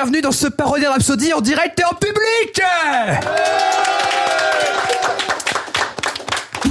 bienvenue dans ce parodie Rhapsody en direct et en public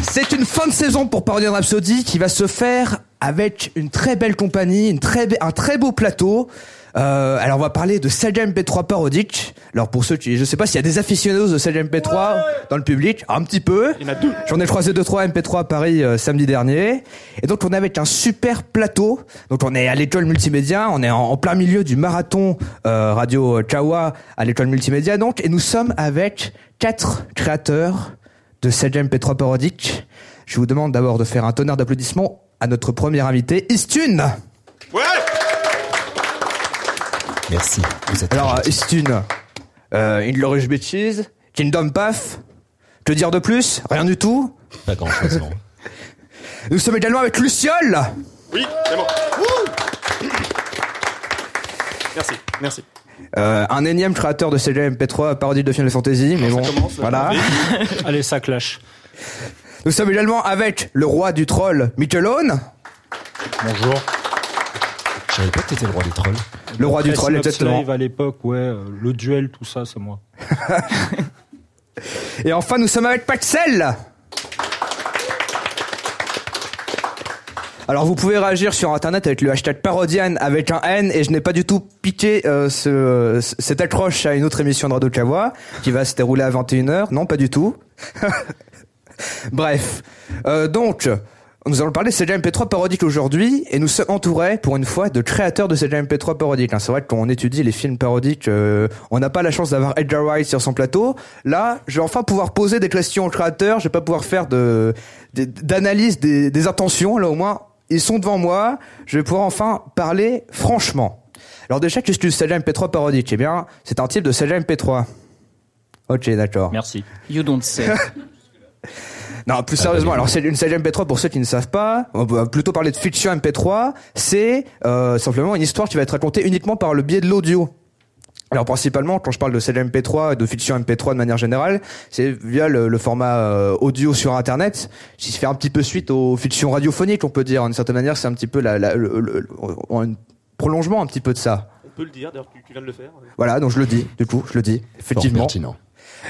C'est une fin de saison pour Parodie Rhapsody qui va se faire avec une très belle compagnie, un très beau plateau. Euh, alors on va parler de Sega MP3 parodique. Alors pour ceux qui, je sais pas s'il y a des aficionados de Sega MP3 dans le public, un petit peu. Il y en a deux. J'en ai croisé deux trois MP3 à Paris euh, samedi dernier. Et donc on est avec un super plateau. Donc on est à l'école multimédia, on est en, en plein milieu du marathon euh, radio Kawa à l'école multimédia donc et nous sommes avec quatre créateurs de Sega MP3 parodique. Je vous demande d'abord de faire un tonnerre d'applaudissements à notre premier invité, Istune. Ouais Merci. Vous êtes Alors. Istune, euh, Inglorious Bitches, Kingdom Path, que dire de plus? Rien du tout. pas grand chose, non. Nous sommes également avec Luciole. Oui, c'est bon. Merci, merci. Euh, un énième créateur de Sega MP3 parodie de Final Fantasy, mais bon, commence, voilà. Allez, ça clash. Nous sommes également avec le roi du troll, Michelone, Bonjour. Je savais pas que t'étais le roi des trolls. le roi du troll, exactement. Live à l'époque, ouais, euh, le duel, tout ça, c'est moi. Et enfin, nous sommes avec Paxel. Alors vous pouvez réagir sur internet avec le hashtag parodian avec un N et je n'ai pas du tout piqué euh, ce, ce- cette accroche à une autre émission de Radio Kawa qui va se dérouler à 21h. Non, pas du tout. Bref. Euh, donc, nous allons parler de Sega MP3 parodique aujourd'hui et nous sommes entourés pour une fois de créateurs de Sega MP3 parodique. hein. C'est vrai que quand on étudie les films parodiques, euh, on n'a pas la chance d'avoir Edgar Wright sur son plateau. Là, je vais enfin pouvoir poser des questions aux créateurs. Je vais pas pouvoir faire de d'analyse des, des intentions. Là, au moins, ils sont devant moi. Je vais pouvoir enfin parler franchement. Alors déjà, qu'est-ce que Sega MP3 parodique? Eh bien, c'est un type de Sega MP3. Ok, d'accord. Merci. You don't say. Non, plus sérieusement, alors c'est une Sega MP3 pour ceux qui ne savent pas, on va plutôt parler de fiction MP3, c'est euh, simplement une histoire qui va être racontée uniquement par le biais de l'audio. Alors principalement, quand je parle de Sega MP3 et de fiction MP3 de manière générale, c'est via le, le format euh, audio sur Internet, qui se fait un petit peu suite aux fictions radiophoniques, on peut dire. D'une certaine manière, c'est un petit peu la, la- le, le- le- un prolongement un petit peu de ça. On peut le dire, d'ailleurs, tu, tu viens de le faire. Voilà, donc je le dis, du coup, je le dis, Fort effectivement. pertinent.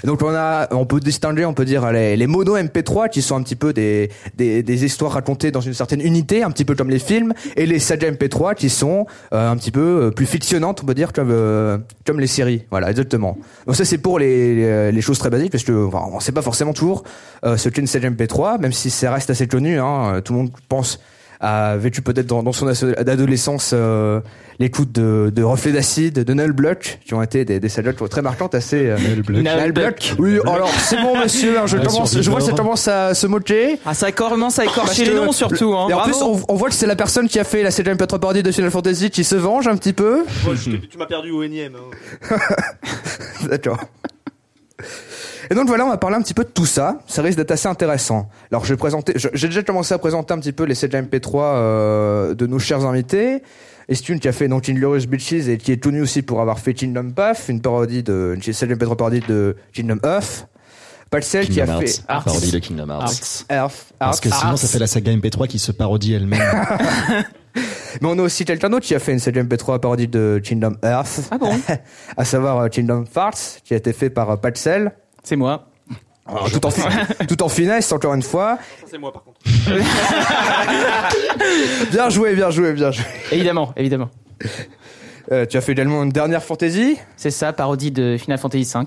Donc on a, on peut distinguer, on peut dire les, les mono MP3 qui sont un petit peu des, des, des histoires racontées dans une certaine unité, un petit peu comme les films, et les saga MP3 qui sont euh, un petit peu euh, plus fictionnantes, on peut dire comme euh, comme les séries. Voilà, exactement. Donc ça c'est pour les, les, les choses très basiques parce que enfin, on sait pas forcément toujours euh, ce qu'est une saga MP3, même si ça reste assez connu. Hein, tout le monde pense a vécu peut-être dans, dans son adolescence euh, l'écoute de, de Reflets d'acide, de Null Block, qui ont été des, des sagas très marquantes, assez... Euh, Null Block. Oui, alors c'est bon monsieur, hein, je, commence, je vois que ça commence à se moquer. Ah, ça commence à écorcher les noms surtout. Hein. Et en plus, on, on voit que c'est la personne qui a fait la Sega MP3 parodie de Final Fantasy qui se venge un petit peu. Moi, je- tu m'as perdu au énième. hein. D'accord. Et donc voilà, on va parler un petit peu de tout ça. Ça risque d'être assez intéressant. Alors je vais présenter, j'ai déjà commencé à présenter un petit peu les Sega MP3 euh, de nos chers invités. Estune qui a fait donc Inglorious Bitches et qui est connu aussi pour avoir fait Kingdom Path, une parodie de une Sega MP3 parodie de Kingdom Earth. Palcel qui a Kingdom fait Hearts. Parodie de Kingdom Hearts. Arts. Earth. Parce que sinon, ça fait la saga MP3 qui se parodie elle-même. Mais on a aussi quelqu'un d'autre qui a fait une Sega MP3 parodie de Kingdom Earth. Ah bon? À savoir euh, Kingdom Farts, qui a été fait par euh, Palcel. C'est moi. tout, en, tout en finesse, encore une fois. Ça, c'est moi, par contre. Bien joué, bien joué, bien joué. Évidemment, évidemment. Euh, tu as fait également une dernière fantaisie. C'est ça, parodie de Final Fantasy V.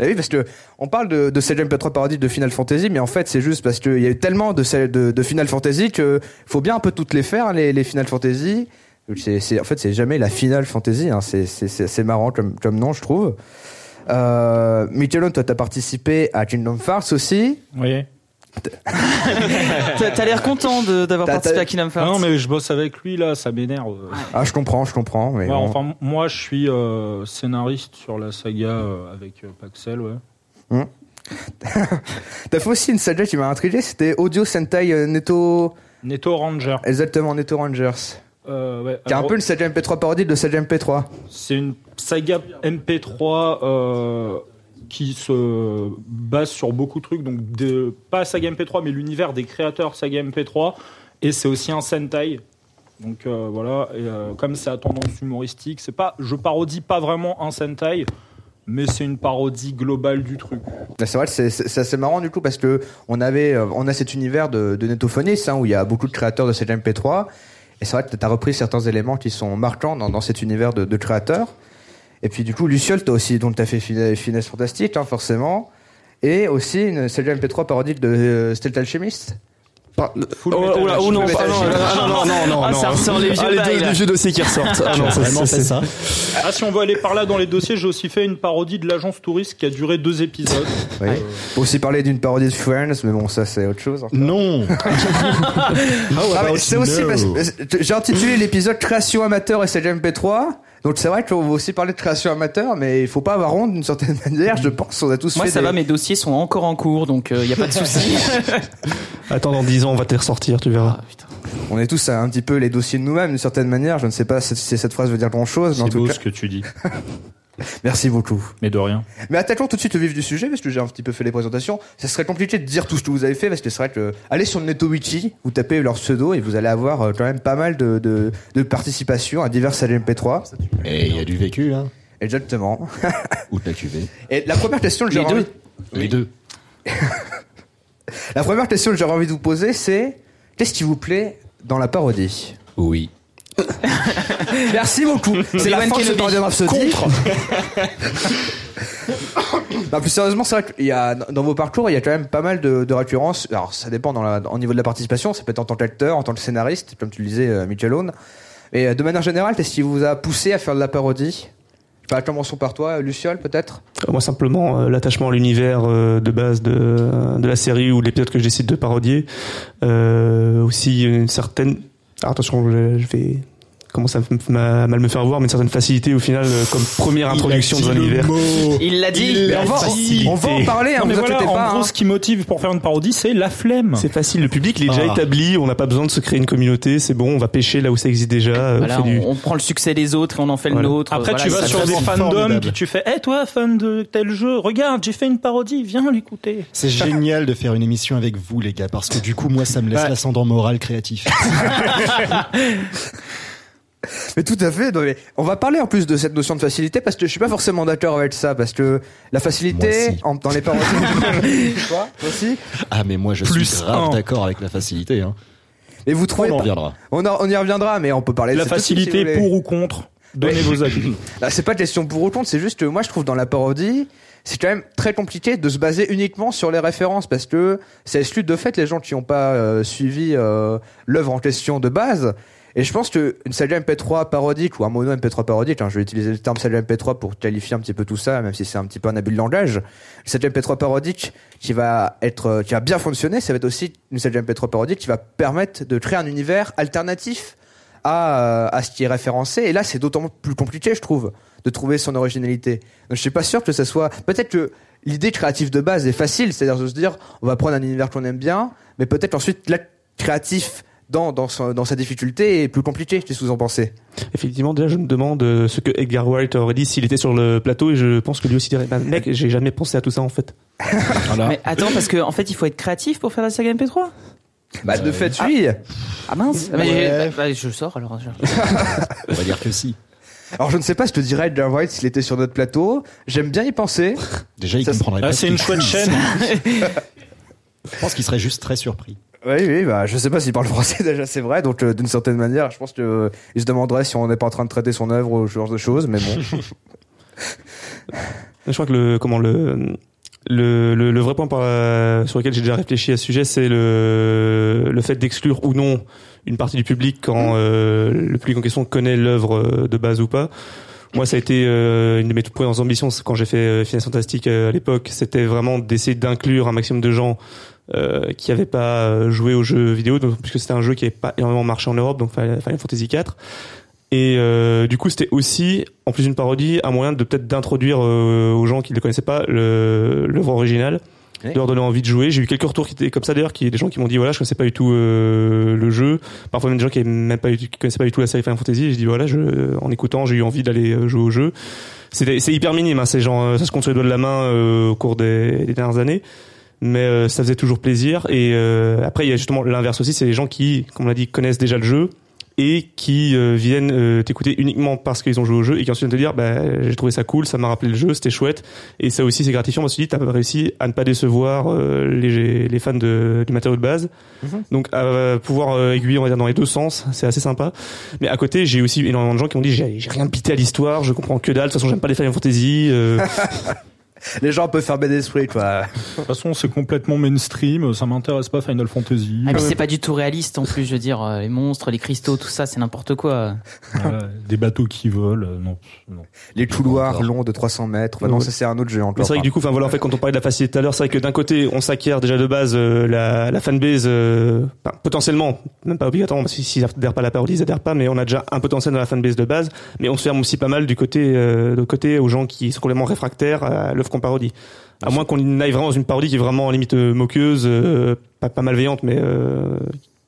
Eh oui, parce que on parle de, de Sega MP3 parodie de Final Fantasy, mais en fait, c'est juste parce qu'il y a eu tellement de, celles de, de Final Fantasy que faut bien un peu toutes les faire, les, les Final Fantasy. C'est, en fait, c'est jamais la Final Fantasy. Hein. C'est, marrant comme, comme nom, je trouve. Euh, Michelon, toi, t'as participé à Kingdom Hearts aussi. Oui. T'as l'air content d'avoir participé à Kingdom Ah Hearts. non, mais je bosse avec lui, là, ça m'énerve. Ah, je comprends, je comprends. Mais Ouais, bon. enfin, moi, je suis euh, scénariste sur la saga euh, avec euh, Paxel, ouais. T'as fait aussi une saga qui m'a intrigué, c'était Audio Sentai Neto. Netto Ranger. Exactement, Neto Rangers. Euh, ouais, Qui est un peu une saga MP3 parodie de saga MP3. C'est une saga MP3 euh, qui se base sur beaucoup de trucs, donc de, pas saga MP3, mais l'univers des créateurs saga MP3. Et c'est aussi un Sentai. Donc euh, voilà, et euh, comme c'est à tendance humoristique, c'est pas, je parodie pas vraiment un Sentai, mais c'est une parodie globale du truc. Bah, C'est vrai, c'est c'est- c'est assez marrant du coup parce que on avait, on a cet univers de, de hein, où il y a beaucoup de créateurs de cette MP3 et c'est vrai que tu as repris certains éléments qui sont marquants dans, dans cet univers de, de créateurs. Et puis du coup, Luciole, t'as aussi donc t'as fait Finesse Fantastique, hein, forcément, et aussi une Selja MP3 parodique de euh, Stealth Alchemist. Full Oh, oh là, oh non, pas- non, non, non, non, non, Ah, non. ça ressort les vieux Ah, les bails, deux, les vieux dossiers qui ressortent. Ah Tu non, ça, vraiment c'est- fait ça Ah, si on veut aller par là dans les dossiers, j'ai aussi fait une parodie de l'agence touriste qui a duré deux épisodes. Oui. Faut aussi parler d'une parodie de Friends, mais bon, ça c'est autre chose. hein. Non Ah, mais c'est aussi parce que j'ai intitulé l'épisode création amateur et Selja MP3. Donc c'est vrai qu'on va aussi parler de création amateur, mais il faut pas avoir honte d'une certaine manière. Je pense on a tous Moi, fait ça des- va, mes dossiers sont encore en cours, donc il n'y a pas de souci. Attends, dans 10 ans, on va te les ressortir, tu verras. Ah. On est tous un petit peu les dossiers de nous-mêmes d'une certaine manière. Je ne sais pas si cette phrase veut dire grand-chose, mais en C'est tout beau cas, ce que tu dis, merci beaucoup. mais de rien. Mais attaquons tout de suite au vif du sujet, parce que j'ai un petit peu fait les présentations. Ça serait compliqué de dire tout ce que vous avez fait, parce que c'est vrai que allez sur le NetoWiki, vous tapez leur pseudo et vous allez avoir euh, quand même pas mal de, de, de participation à divers MP3. Et il y a du vécu, hein Exactement. Ou de la cuvée. Et la première question que j'ai Les envie, deux. Les deux. la première question que j'aurais envie de vous poser, c'est qu'est-ce qui vous plaît dans la parodie? Oui. Merci beaucoup. C'est la fin de ce parodie Rhapsody. Non, plus sérieusement, c'est vrai qu'il y a, dans vos parcours, il y a quand même pas mal de, de récurrences. Alors, ça dépend dans la, au niveau de la participation. Ça peut être en tant qu'acteur, en tant que scénariste, comme tu le disais, euh, Michelone. Mais euh, de manière générale, qu'est-ce qui vous a poussé à faire de la parodie? Pas, commençons par toi, Luciole, peut-être Euh, Moi, simplement, euh, l'attachement à l'univers euh, de base de, de la série ou de l'épisode que je décide de parodier. Euh, aussi, une certaine... Att det skulle vi vais commencer à mal me faire voir, mais une certaine facilité au final, euh, comme première introduction dans un univers. Il l'a dit. On va, on va en parler, hein, Non, mais vous voilà, inquiétez en pas. gros, hein. ce qui motive pour faire une parodie, c'est la flemme. C'est facile, le public il est déjà Ah. établi, on n'a pas besoin de se créer une communauté, c'est bon, on va pêcher là où ça existe déjà. euh, Voilà, on du- prend le succès des autres et on en fait Voilà. le nôtre. Après, Voilà, tu vas sur des fandoms, puis tu fais, hé, toi, fan de tel jeu, regarde, j'ai fait une parodie, viens l'écouter. C'est génial de faire une émission avec vous, les gars, parce que du coup, moi, ça me laisse l'ascendant moral créatif. Mais tout à fait. non, mais on va parler en plus de cette notion de facilité parce que je suis pas forcément d'accord avec ça parce que la facilité en- dans les parodies. Toi, toi aussi. Ah, mais moi, je Plus suis grave d'accord avec la facilité. Hein. Et vous trouvez On en reviendra. on, y reviendra, mais on peut parler de La de facilité si pour ou contre, donnez vos avis. Là, c'est pas question pour ou contre, c'est juste que moi je trouve dans la parodie, c'est quand même très compliqué de se baser uniquement sur les références parce que ça exclut de fait les gens qui n'ont pas euh, suivi euh, l'œuvre en question de base. Et je pense que une saga MP3 parodique ou un mono MP3 parodique, hein, je vais utiliser le terme saga MP3 pour qualifier un petit peu tout ça, même si c'est un petit peu un abus de langage. Une saga MP3 parodique qui va être, qui va bien fonctionner, ça va être aussi une saga MP3 parodique qui va permettre de créer un univers alternatif à, euh, à ce qui est référencé. Et là, c'est d'autant plus compliqué, je trouve, de trouver son originalité. Donc, je suis pas sûr que ça soit. Peut-être que l'idée créative de base est facile, c'est-à-dire de se dire, on va prendre un univers qu'on aime bien, mais peut-être ensuite l'acte créatif dans dans, son- dans sa difficulté est plus compliqué. Qu'est-ce que vous en pensez? Effectivement, déjà, je me demande euh, ce que Edgar Wright aurait dit s'il était sur le plateau et je pense que lui aussi dirait, bah, mec, j'ai jamais pensé à tout ça en fait. Voilà. Mais attends, parce qu'en en fait, il faut être créatif pour faire la saga MP3. Bah, de fait, oui. Ah mince. Ah, mais Ouais. j'ai- bah, bah, je sors alors. On va dire que si. Alors, je ne sais pas, je te dirais Edgar Wright s'il était sur notre plateau. J'aime bien y penser. Déjà, il Ça, comprendrait Ah, pas. c'est ce une chouette chaîne. Je pense qu'il serait juste très surpris. Oui, oui, bah, je sais pas s'il parle français déjà, c'est vrai. Donc, euh, d'une certaine manière, je pense que euh, il se demanderait si on n'est pas en train de traiter son œuvre ou ce genre de choses, mais bon. Je crois que le comment le le, le, le vrai point par, euh, sur lequel j'ai déjà réfléchi à ce sujet, c'est le, le fait d'exclure ou non une partie du public quand euh, le public en question connaît l'œuvre de base ou pas. Moi, ça a été euh, une de mes toutes premières ambitions quand j'ai fait euh, Finesse Fantastique euh, à l'époque. C'était vraiment d'essayer d'inclure un maximum de gens euh, qui n'avaient pas euh, joué aux jeux vidéo, donc, puisque c'était un jeu qui n'avait pas énormément marché en Europe, donc Final Fantasy IV. Et euh, du coup, c'était aussi, en plus d'une parodie, un moyen de peut-être d'introduire euh, aux gens qui ne le connaissaient pas l'œuvre originale, de leur donner envie de jouer. J'ai eu quelques retours qui étaient comme ça d'ailleurs, qui des gens qui m'ont dit voilà, je connaissais pas du tout euh, le jeu. Parfois même des gens qui même pas qui connaissaient pas du tout la série Final Fantasy. J'ai dit voilà, je, en écoutant, j'ai eu envie d'aller jouer au jeu. C'est hyper minime, hein, c'est genre ça se compte sur les doigts de la main euh, au cours des, des dernières années. Mais euh, ça faisait toujours plaisir. Et euh, après, il y a justement l'inverse aussi, c'est les gens qui, comme on l'a dit, connaissent déjà le jeu et qui euh, viennent euh, t'écouter uniquement parce qu'ils ont joué au jeu et qui ensuite viennent te dire bah j'ai trouvé ça cool, ça m'a rappelé le jeu, c'était chouette et ça aussi c'est gratifiant parce que tu dis t'as réussi à ne pas décevoir euh, les, les fans de, du matériau de base. Donc à pouvoir euh, aiguiller on va dire dans les deux sens, c'est assez sympa. Mais à côté j'ai aussi énormément de gens qui ont dit j'ai j'ai rien pité à l'histoire, je comprends que dalle, de toute façon j'aime pas les Final Fantasy. Les gens peuvent faire d'esprit, quoi. De toute façon, c'est complètement mainstream. Ça m'intéresse pas Final Fantasy. Ah, mais c'est pas du tout réaliste en plus, je veux dire, euh, les monstres, les cristaux, tout ça, c'est n'importe quoi. Des bateaux qui volent. euh, Non, non. Les couloirs longs de 300 mètres. Bah non, Ouais. ça c'est un autre jeu encore. C'est vrai que du coup, enfin voilà, en fait, quand on parlait de la facilité tout à l'heure, c'est vrai que d'un côté, on s'acquiert déjà de base euh, la, la fanbase, euh, potentiellement, même pas obligatoirement, parce que s'ils adhèrent pas à la parodie, ils adhèrent pas, mais on a déjà un potentiel dans la fanbase de base, mais on se ferme aussi pas mal du côté, euh, de côté aux gens qui sont complètement réfractaires à qu'on parodie. À moins qu'on aille vraiment dans une parodie qui est vraiment en limite euh, moqueuse, euh, pas, pas malveillante, mais euh,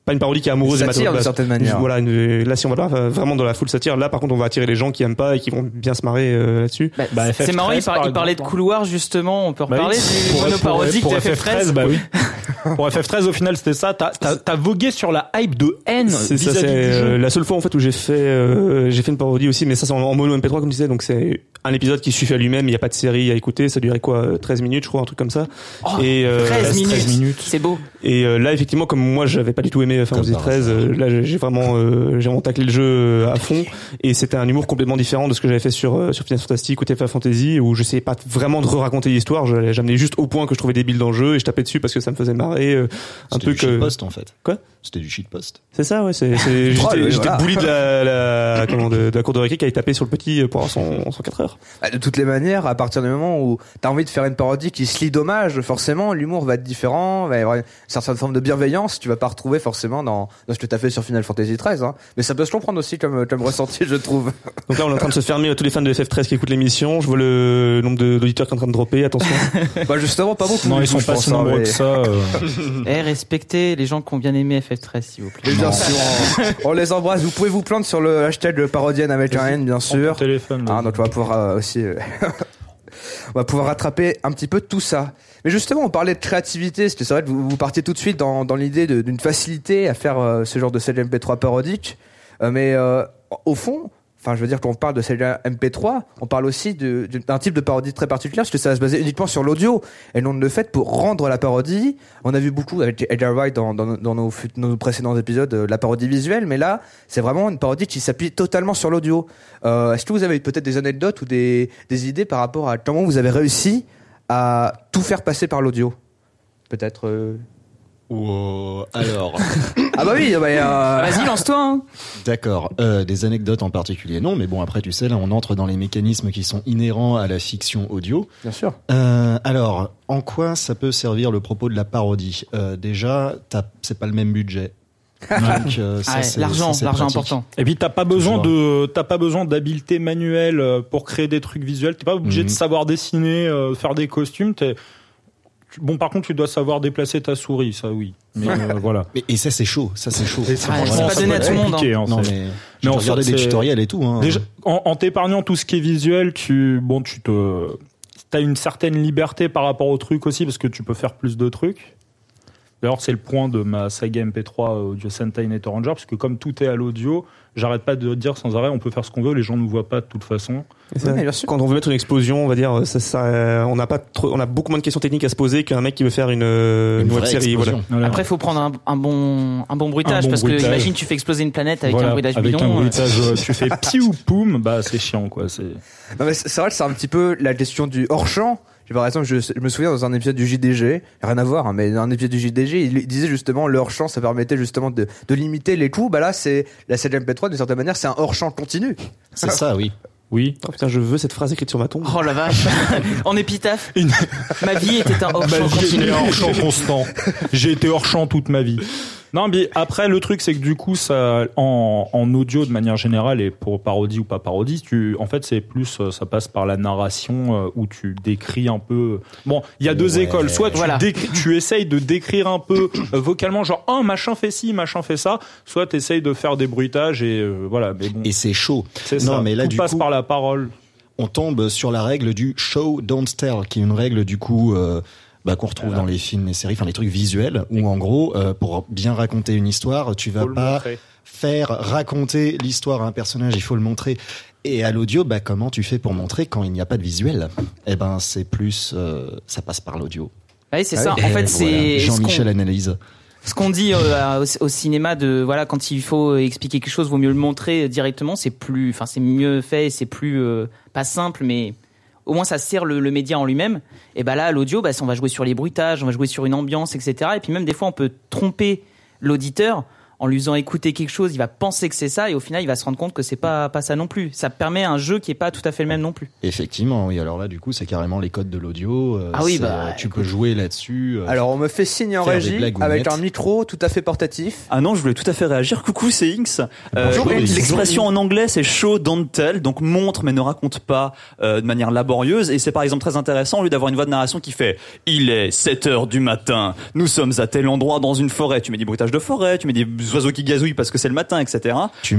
pas une parodie qui est amoureuse des Satire matériaux de d'une certaine manière. Voilà, une- là si on va là, vraiment dans la full satire, là par contre on va attirer les gens qui aiment pas et qui vont bien se marrer euh, là-dessus. Bah, Bah, c'est FF13, marrant, il, par- par il parlait de exemple. couloirs justement, on peut Bah reparler oui, du monoparodique de pour FF13. bah oui. pour FF13, au final, c'était ça. T'as, vogué sur la hype de haine C'est ça, c'est euh, la seule fois en fait où j'ai fait euh, j'ai fait une parodie aussi, mais ça c'est en, en mono MP3 comme je disais, donc c'est un épisode qui suffit à lui-même. Il n'y a pas de série à écouter, ça durait quoi, euh, 13 minutes, je crois, un truc comme ça. et euh, 13 minutes. 13 minutes. C'est beau. et euh, là effectivement, comme moi j'avais pas du tout aimé Final Comme Fantasy par 13, euh, là j'ai- vraiment euh, j'ai vraiment taclé le jeu euh, à fond. Et c'était un humour complètement différent de ce que j'avais fait sur euh, sur Final Fantasy ou Final Fantasy, où je savais pas vraiment de re-raconter l'histoire. J'amenais juste au point que je trouvais débile dans le jeu et je tapais dessus parce que ça me faisait marrer. euh, un C'était truc. du euh, shitpost en fait. Quoi? C'était du shitpost. c'est ça, ouais. C'est, j'étais, oui, j'étais voilà. de la, la, comment, de, de la cour de récré qui avait tapé sur le petit pour avoir son, son 4 heures. Bah, De toutes les manières, à partir du moment où t'as envie de faire une parodie qui se lit d'hommage, forcément, l'humour va être différent, va y avoir une certaine forme de bienveillance, tu vas pas retrouver forcément dans, dans ce que t'as fait sur Final Fantasy XIII, hein. Mais ça peut se comprendre aussi comme, comme ressenti, je trouve. Donc là, on est en train de se fermer à tous les fans de FF13 qui écoutent l'émission. Je vois le nombre d'auditeurs qui est en train de dropper. Attention. bah, justement, pas beaucoup. Non, ils sont pas si hein, nombreux mais- que ça. euh. Eh, respectez les gens qui ont bien aimé FF13, s'il vous plaît. Et bien sûr, on, on les embrasse. Vous pouvez vous plaindre sur le hashtag parodienne avec un N, bien sûr. téléphone. Ah, donc on va pouvoir euh, aussi, euh, on va pouvoir rattraper un petit peu tout ça. Mais justement, on parlait de créativité, c'est vrai que vous, vous partiez tout de suite dans, dans l'idée d'une facilité à faire euh, ce genre de CLMP3 parodique. Euh, mais euh, au fond, enfin, je veux dire, quand on parle de CLMP3, on parle aussi d'un type de parodie très particulier, parce que ça va se baser uniquement sur l'audio, et non le fait pour rendre la parodie. On a vu beaucoup avec Edgar Wright dans, dans, dans nos, fut- nos précédents épisodes, euh, la parodie visuelle, mais là, c'est vraiment une parodie qui s'appuie totalement sur l'audio. Euh, Est-ce que vous avez peut-être des anecdotes ou des, des idées par rapport à comment vous avez réussi à tout faire passer par l'audio Peut-être. euh, Wow. Alors, Ah bah oui, bah, euh, Vas-y, lance-toi. hein. d'accord. Euh, des anecdotes en particulier, non. Mais bon, après, tu sais, là, on entre dans les mécanismes qui sont inhérents à la fiction audio. bien sûr. Euh, alors, en quoi ça peut servir le propos de la parodie? Euh, Déjà, c'est pas le même budget. Donc, euh, ça, Ah ouais, L'argent, l'argent important. Et puis t'as pas besoin de t'as pas besoin d'habileté manuelle euh, pour créer des trucs visuels. T'es pas obligé Mhm. de savoir dessiner, euh, faire des costumes. Bon, par contre, tu dois savoir déplacer ta souris, ça oui. Mais euh, voilà. Mais, et ça, c'est chaud. Ça, c'est chaud. C'est pas ça donné à tout le monde, compliqué, hein, Non, mais Mais en des tutoriels et tout. Hein. Déjà, en, en t'épargnant tout ce qui est visuel, tu bon, tu te t'as une certaine liberté par rapport au truc aussi parce que tu peux faire plus de trucs. D'ailleurs, c'est le point de ma saga MP3 Audio Sentai Night Ranger parce que comme tout est à l'audio, j'arrête pas de dire sans arrêt, on peut faire ce qu'on veut, les gens nous voient pas de toute façon. Ça, Ouais, bien sûr. quand on veut mettre une explosion, on va dire, ça, ça, on n'a pas trop, on a beaucoup moins de questions techniques à se poser qu'un mec qui veut faire une, euh, Une une web série. Voilà. Après, il faut prendre un, un bon, un bon bruitage, Un bon parce bruitage. que imagine, tu fais exploser une planète avec Voilà, un bruitage avec bidon. un euh, bruitage, euh, tu fais piou poum, bah c'est chiant quoi. C'est Non, mais c'est c'est vrai que c'est un petit peu la question du hors-champ. Par exemple, je, je me souviens dans un épisode du JDG, rien à voir, hein, mais dans un épisode du JDG, il disait justement le hors-champ, ça permettait justement de, de limiter les coûts. Bah là, c'est la CLMP3 d'une certaine manière, c'est un hors-champ continu. C'est ça, oui. oui. Oh putain, je veux cette phrase écrite sur ma tombe. Oh la vache. en épitaphe. Ma vie était un hors Ma champ vie continu. était hors champ constant. J'ai été hors champ toute ma vie. Non, mais après le truc c'est que du coup ça en, en audio de manière générale et pour parodie ou pas parodie, tu en fait c'est plus euh, ça passe par la narration euh, où tu décris un peu. Bon, il y a deux Ouais. écoles. Soit tu Voilà. décris- tu essayes de décrire un peu euh, vocalement genre un machin fait ci, machin fait ça, soit tu essayes de faire des bruitages et euh, voilà. Mais bon, Et c'est chaud. c'est non, ça. mais là, Tout du passe coup- par la parole. on tombe sur la règle du show don't tell, qui est une règle du coup euh, bah, qu'on retrouve Voilà. dans les films et séries, enfin les trucs visuels, où en gros, euh, pour bien raconter une histoire, tu vas pas montrer. faire raconter l'histoire à un personnage, il faut le montrer. Et à l'audio, bah, comment tu fais pour montrer quand il n'y a pas de visuel? Eh ben, c'est plus, euh, ça passe par l'audio. Oui, c'est Ah ça. oui. En fait, voilà. c'est ce Jean-Michel analyse. ce qu'on dit euh, au, au cinéma de voilà quand il faut expliquer quelque chose, vaut mieux le montrer directement. C'est plus, enfin, c'est mieux fait, c'est plus euh, pas simple, mais au moins ça sert le, le média en lui-même. Et bah là, l'audio, bah, on va jouer sur les bruitages, on va jouer sur une ambiance, etc. Et puis même des fois, on peut tromper l'auditeur en lui faisant écouter quelque chose. Il va penser que c'est ça, et au final, il va se rendre compte que c'est pas pas ça non plus. Ça permet un jeu qui est pas tout à fait le même non plus. Effectivement, oui. Alors là, du coup, c'est carrément les codes de l'audio. euh, Ah oui, bah, euh, tu peux jouer là-dessus. euh, Alors on me fait signe en régie avec un micro tout à fait portatif. Ah non, je voulais tout à fait réagir. Coucou, c'est Inks. Euh, Bonjour, Inks. L'expression en anglais, c'est show, don't tell, donc montre mais ne raconte pas euh, de manière laborieuse. Et c'est par exemple très intéressant, au lieu d'avoir une voix de narration qui fait « Il est 7 heures du matin, nous sommes à tel endroit dans une forêt », tu mets des bruitages de forêt, tu mets des oiseaux qui gazouillent parce que c'est le matin, etc.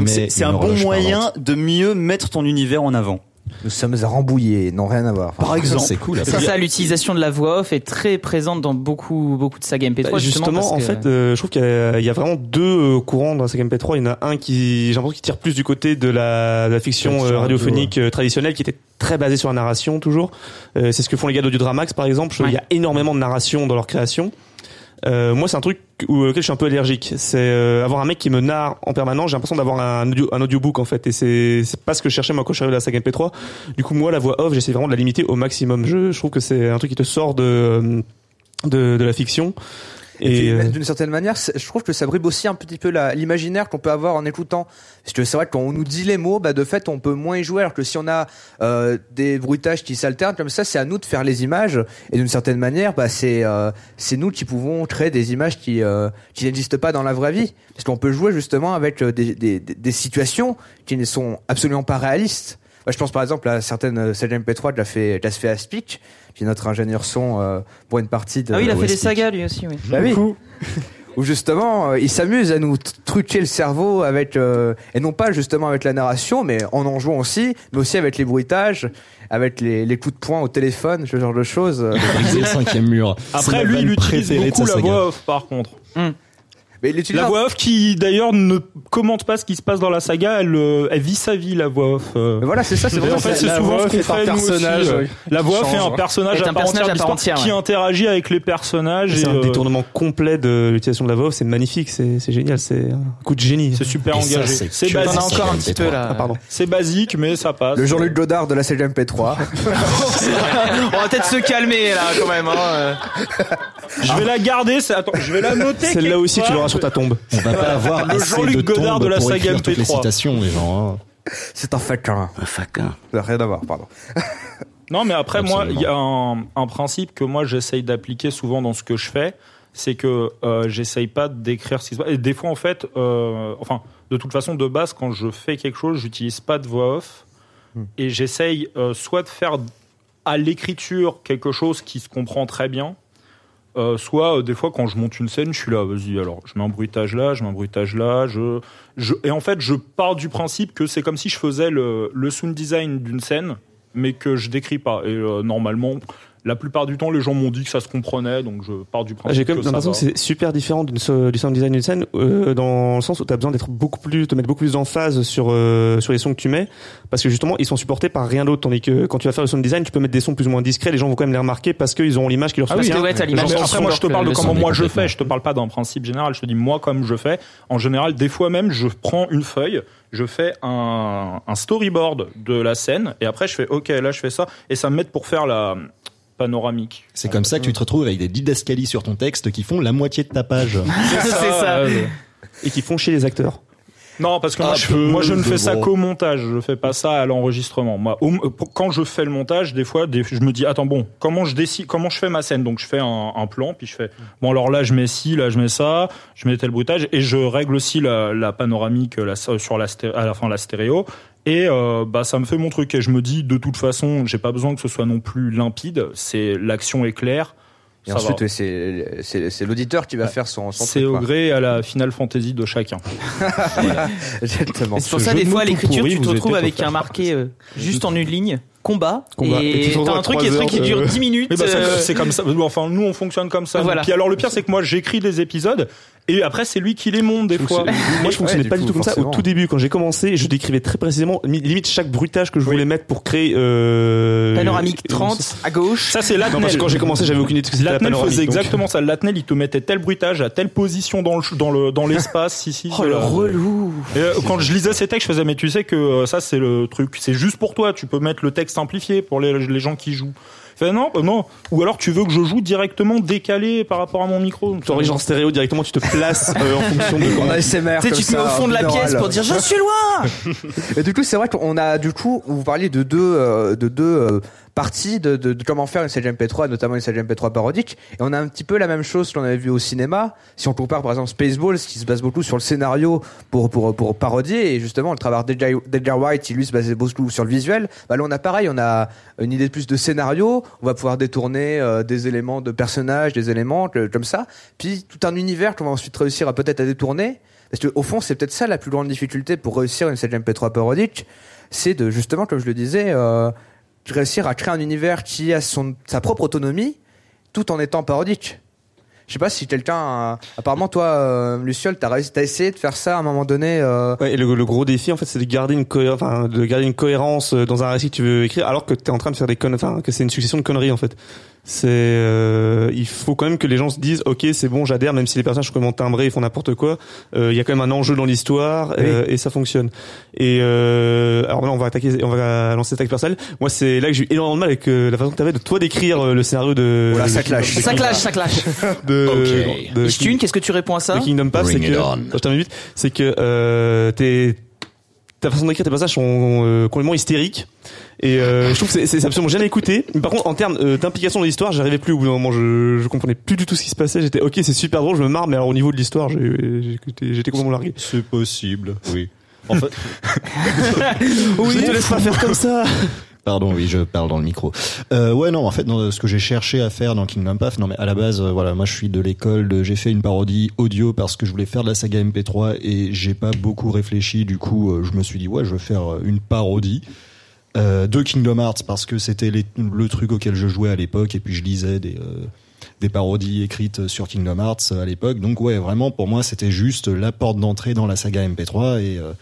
C'est un bon moyen parlante. de mieux mettre ton univers en avant. Nous sommes à Rambouillet, non rien à voir. Enfin, Par exemple. c'est cool. C'est ça, l'utilisation de la voix off est très présente dans beaucoup beaucoup de sagas MP3. Bah, justement, parce en que- fait, euh, je trouve qu'il y, a- il y a vraiment deux euh, courants dans la saga MP3. Il y en a un qui, j'ai l'impression, qui tire plus du côté de la, de la fiction euh, radiophonique radio, euh, traditionnelle, qui était très basée sur la narration toujours. Euh, c'est ce que font les gars d'Audiodramax, par exemple. Ouais. qu'il y a énormément de narration dans leur création. Euh, moi, c'est un truc où- auquel je suis un peu allergique. C'est euh, avoir un mec qui me narre en permanence. J'ai l'impression d'avoir un, audio, un audiobook en fait, et c'est pas ce que je cherchais moi quand je suis arrivé à la saga MP3. Du coup, moi, la voix off, j'essaie vraiment de la limiter au maximum. Je, trouve que c'est un truc qui te sort de, de la fiction. Et, puis, euh, d'une certaine manière, je trouve que ça bribe aussi un petit peu l'imaginaire qu'on peut avoir en écoutant. Parce que c'est vrai que quand on nous dit les mots, bah de fait, on peut moins y jouer. Alors que si on a euh, des bruitages qui s'alternent comme ça, c'est à nous de faire les images. Et d'une certaine manière, bah c'est euh, c'est nous qui pouvons créer des images qui euh, qui n'existent pas dans la vraie vie. Parce qu'on peut jouer justement avec euh, des, des, des- situations qui ne sont absolument pas réalistes. Moi, je pense par exemple à certaines celles MP3 de la fait, de la fait à Speak, qui est notre ingénieur son euh, pour une partie de. Ah oui, il a fait des sagas lui aussi. Oui. Bah oui. Où justement, euh, il s'amuse à nous truquer le cerveau avec euh, et non pas justement avec la narration, mais en en jouant aussi, mais aussi avec les bruitages, avec les, les coups de poing au téléphone, ce genre de choses. euh. briser le cinquième mur. Après, lui, il utilise beaucoup la saga. voix off, par contre. Mais La voix off qui, d'ailleurs, ne commente pas ce qui se passe dans la saga, elle, euh, elle vit sa vie, la voix off. euh. Mais voilà, c'est ça, c'est vrai. en fait, c'est souvent ce qu'on fait nous aussi. personnage, euh. La voix off est un ouais. personnage Est à un part personnage à part entière, qui ouais. interagit avec les personnages. C'est et, un euh, détournement complet de l'utilisation de la voix off, c'est magnifique, c'est génial, c'est un coup de génie. C'est super engagé. c'est C'est que On en basique. a encore un petit peu là. Ah pardon. C'est basique, mais ça passe. Le Jean-Luc Godard de la CGMP3. On va peut-être se calmer là quand même. Hein. Je vais la garder. Attends, je vais la noter. Celle-là aussi, tu l'auras sur ta tombe. On va pas avoir Le assez de Godard tombes de la pour saga écrire toutes les MP3. citations, les gens. hein. c'est un faquin. Un faquin. Ça n'a rien à voir, pardon. Non, mais après, moi, il y a un, un principe que moi j'essaye d'appliquer souvent dans ce que je fais, c'est que euh, j'essaye pas d'écrire ce qui se passe. Et des fois, en fait, euh, enfin, de toute façon, de base, quand je fais quelque chose, j'utilise pas de voix off et j'essaye euh, soit de faire à l'écriture quelque chose qui se comprend très bien. Euh, soit euh, des fois quand je monte une scène, je suis là, vas-y, alors je mets un bruitage là, je mets un bruitage là, je, je, et en fait je pars du principe que c'est comme si je faisais le, le sound design d'une scène, mais que je décris pas. Et euh, normalement, la plupart du temps, les gens m'ont dit que ça se comprenait, donc je pars du principe J'ai quand même que ça l'impression que c'est super différent du sound design d'une scène, euh, dans le sens où tu as besoin d'être beaucoup plus, te mettre beaucoup plus d'emphase sur euh, sur les sons que tu mets, parce que justement ils sont supportés par rien d'autre, tandis que quand tu vas faire le sound design, tu peux mettre des sons plus ou moins discrets, les gens vont quand même les remarquer parce qu'ils auront l'image qui leur Ah oui, ouais, t'as l'image après, moi, je te parle de comment moi je fais. Je te parle pas d'un principe général. Je te dis moi comme je fais. En général, des fois même, je prends une feuille, je fais un, un storyboard de la scène, et après je fais OK, là je fais ça, et ça me met pour faire la panoramique. C'est comme ça que tu te retrouves avec des didascalies sur ton texte qui font la moitié de ta page. C'est ça. ouais. et qui font chez les acteurs. Non, parce que moi, je, moi, je ne fais ça qu'au montage. Je fais pas ça à l'enregistrement. Moi, au- quand je fais le montage, des fois, des- je me dis, attends, bon, comment je décide, comment je fais ma scène? Donc, je fais un, un plan, puis je fais, bon, alors là, je mets ci, là, je mets ça, je mets tel bruitage, et je règle aussi la, la panoramique la, sur la, sté- à la fin la stéréo. Et euh, bah ça me fait mon truc. Et je me dis de toute façon j'ai pas besoin que ce soit non plus limpide. C'est l'action est claire. Et ça ensuite, c'est c'est c'est l'auditeur qui va faire son, son c'est au gré à la Final Fantasy de chacun. Exactement. Et c'est pour Ce ça des de fois à l'écriture tu te retrouves avec un marqué euh, juste en une ligne combat, Combat. Et et t'as un truc, un truc qui heures dure de- 10 minutes. Mais bah, c'est- euh, c'est comme ça. Enfin, nous, on fonctionne comme ça. Voilà. Puis alors, le pire, c'est que moi, j'écris des épisodes et après, c'est lui qui les monte des fois. Moi, je fonctionnais pas du coup, tout comme ça. Au tout début, quand j'ai commencé, je décrivais très précisément, mi- limite chaque bruitage que je voulais mettre pour créer. Euh, panoramique une- 30 à gauche. Ça, c'est Non, parce Latnel. que quand j'ai commencé, j'avais aucune idée de ce que c'était faisait donc- exactement ça. Latnel, il te mettait tel bruitage à telle position dans le dans le dans l'espace ici. Oh le relou. Et, euh, quand je lisais ces textes, je faisais mais tu sais que euh, ça c'est le truc, c'est juste pour toi. Tu peux mettre le texte simplifié pour les, les gens qui jouent. Fait non, euh, non. Ou alors tu veux que je joue directement décalé par rapport à mon micro. T'enregistres en stéréo directement, tu te places euh, en fonction de comment. ASMR. Tu sais, tu te mets au fond de la pièce pour dire je suis loin. Et du coup, c'est vrai qu'on a du coup, vous parliez de deux, euh, de deux euh, parties de, de, de comment faire une CGMP3, notamment une CGMP3 parodique. Et on a un petit peu la même chose que l'on avait vu au cinéma. Si on compare par exemple Spaceballs, qui se base beaucoup sur le scénario pour pour pour parodier, et justement le travail d'Edgar White, qui lui se basait beaucoup sur le visuel. Bah là, on a pareil, on a une idée de plus de scénario. On va pouvoir détourner euh, des éléments de personnages, des éléments comme ça. Puis tout un univers qu'on va ensuite réussir à peut-être à détourner. Parce que au fond, c'est peut-être ça la plus grande difficulté pour réussir une CGMP3 parodique, c'est de justement, comme je le disais, euh, réussir à créer un univers qui a son sa propre autonomie, tout en étant parodique. Je sais pas si quelqu'un, a- apparemment toi, euh, Luciole, t'as réussi, t'as essayé de faire ça à un moment donné. Euh... Ouais, et le, le gros défi, en fait, c'est de garder une enfin, de garder une cohérence euh, dans un récit que tu veux écrire, alors que t'es en train de faire des connes, enfin, que c'est une succession de conneries, en fait. C'est, euh, il faut quand même que les gens se disent, ok, c'est bon, j'adhère, même si les personnages sont complètement timbrés, ils font n'importe quoi. euh, Il y a quand même un enjeu dans l'histoire euh, et ça fonctionne. Et euh, alors maintenant, on va attaquer, on va lancer l'attaque personnelle. Moi, c'est là que j'ai eu énormément de mal avec euh, la façon que t'avais de toi d'écrire euh, le scénario de. Voilà, ça de- clash. Ça clash, ça clash. De, Ok. de- Stune, qu'est-ce que tu réponds à ça de Kingdom Pass, c'est que je termine vite, c'est que euh, t'es ta façon d'écrire tes passages sont euh, complètement hystériques et euh, je trouve que c'est- c'est absolument jamais écouté. Mais par contre, en termes euh, d'implication dans l'histoire, j'arrivais plus au bout d'un moment. Je, je comprenais plus du tout ce qui se passait. J'étais ok, c'est super drôle, je me marre, mais alors au niveau de l'histoire, j'ai- j'ai écouté- j'étais complètement largué. C'est possible, oui. En fait, Oui, ne te laisse pas faire comme ça. Pardon, oui, je parle dans le micro. Euh, ouais, non, en fait, non, ce que j'ai cherché à faire dans Kingdom Path, non, mais à la base, euh, voilà, moi, je suis de l'école, de- j'ai fait une parodie audio parce que je voulais faire de la saga MP3 et j'ai pas beaucoup réfléchi. Du coup, euh, je me suis dit, ouais, je vais faire euh, une parodie euh, de Kingdom Hearts parce que c'était le truc auquel je jouais à l'époque et puis je lisais des euh, des parodies écrites sur Kingdom Hearts à l'époque. Donc ouais, vraiment pour moi c'était juste la porte d'entrée dans la saga MP3 et euh,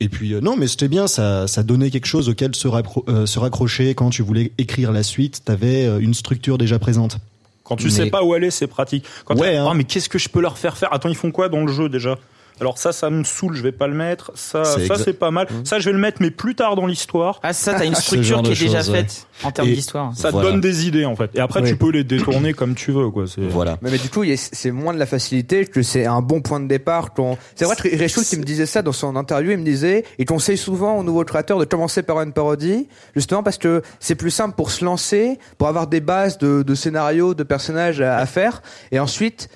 et puis euh, non, mais c'était bien, ça, ça donnait quelque chose auquel se, euh, raccrocher quand tu voulais écrire la suite. T'avais euh, une structure déjà présente. Quand tu Mais- sais pas où aller, c'est pratique. Quand Ouais, tu- hein. Ah, mais qu'est-ce que je peux leur faire faire? Attends, ils font quoi dans le jeu déjà? Alors ça, ça me saoule, je vais pas le mettre. Ça, C'est ça exa- c'est pas mal. Ça, je vais le mettre, mais plus tard dans l'histoire. Ah, ça, t'as une structure qui est déjà ouais. En termes d'histoire. Ça te Voilà. donne des idées en fait. Et après, Oui. tu peux les détourner comme tu veux, quoi. C'est- Voilà. Mais, mais du coup, c'est moins de la facilité que c'est un bon point de départ. qu'on- C'est vrai que Réchoul qui me disait ça dans son interview, il me disait, il conseille souvent aux nouveaux créateurs de commencer par une parodie, justement parce que c'est plus simple pour se lancer, pour avoir des bases de, de scénarios, de personnages à, à faire, et ensuite,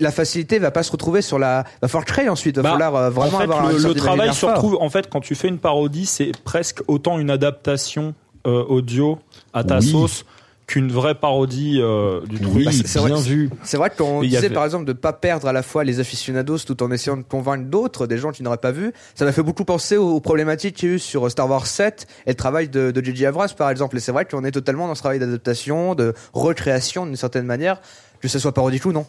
la facilité va pas se retrouver sur la, va falloir créer ensuite, va Bah, falloir euh, vraiment en fait, avoir le, sorte le travail se retrouve en fait quand tu fais une parodie, c'est presque autant une adaptation euh, audio à ta Oui. sauce qu'une vraie parodie euh, du truc. Oui, Bah, c'est- bien vrai- vu. C'est vrai qu'on disait avait- par exemple de pas perdre à la fois les aficionados tout en essayant de convaincre d'autres, des gens qui n'auraient pas vu. Ça m'a fait beaucoup penser aux, aux problématiques qu'il y a eu sur Star Wars 7 et le travail de, de J.J. Abrams par exemple. Et c'est vrai qu'on est totalement dans ce travail d'adaptation, de recréation d'une certaine manière, que ce soit parodique ou non.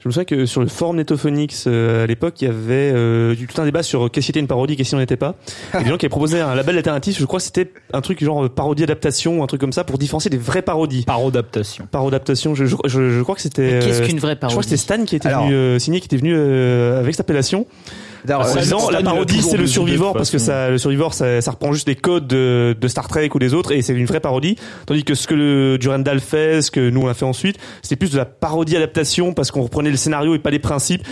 Je me souviens que sur le forum Netophonix euh, à l'époque, il y avait euh, du tout un débat sur qu'est-ce qui était une parodie, qu'est-ce qui n'en était pas. Et des gens qui avaient proposé un label alternatif, je crois que c'était un truc genre euh, parodie adaptation, un truc comme ça, pour différencier des vraies parodies. Parodaptation. Parodaptation, je, je, je, je crois que c'était. Qu'est-ce euh, qu'une vraie Je crois que parodie c'était Stan qui était Alors- venu euh, signer, qui était venu euh, avec cette appellation. D'ailleurs, En disant Stan, la parodie c'est le survivor parce que ça le survivor ça, ça reprend juste des codes de, de Star Trek ou des autres et c'est une vraie parodie tandis que ce que le Durandal fait ce que nous on a fait ensuite c'était plus de la parodie adaptation parce qu'on reprenait le scénario et pas les principes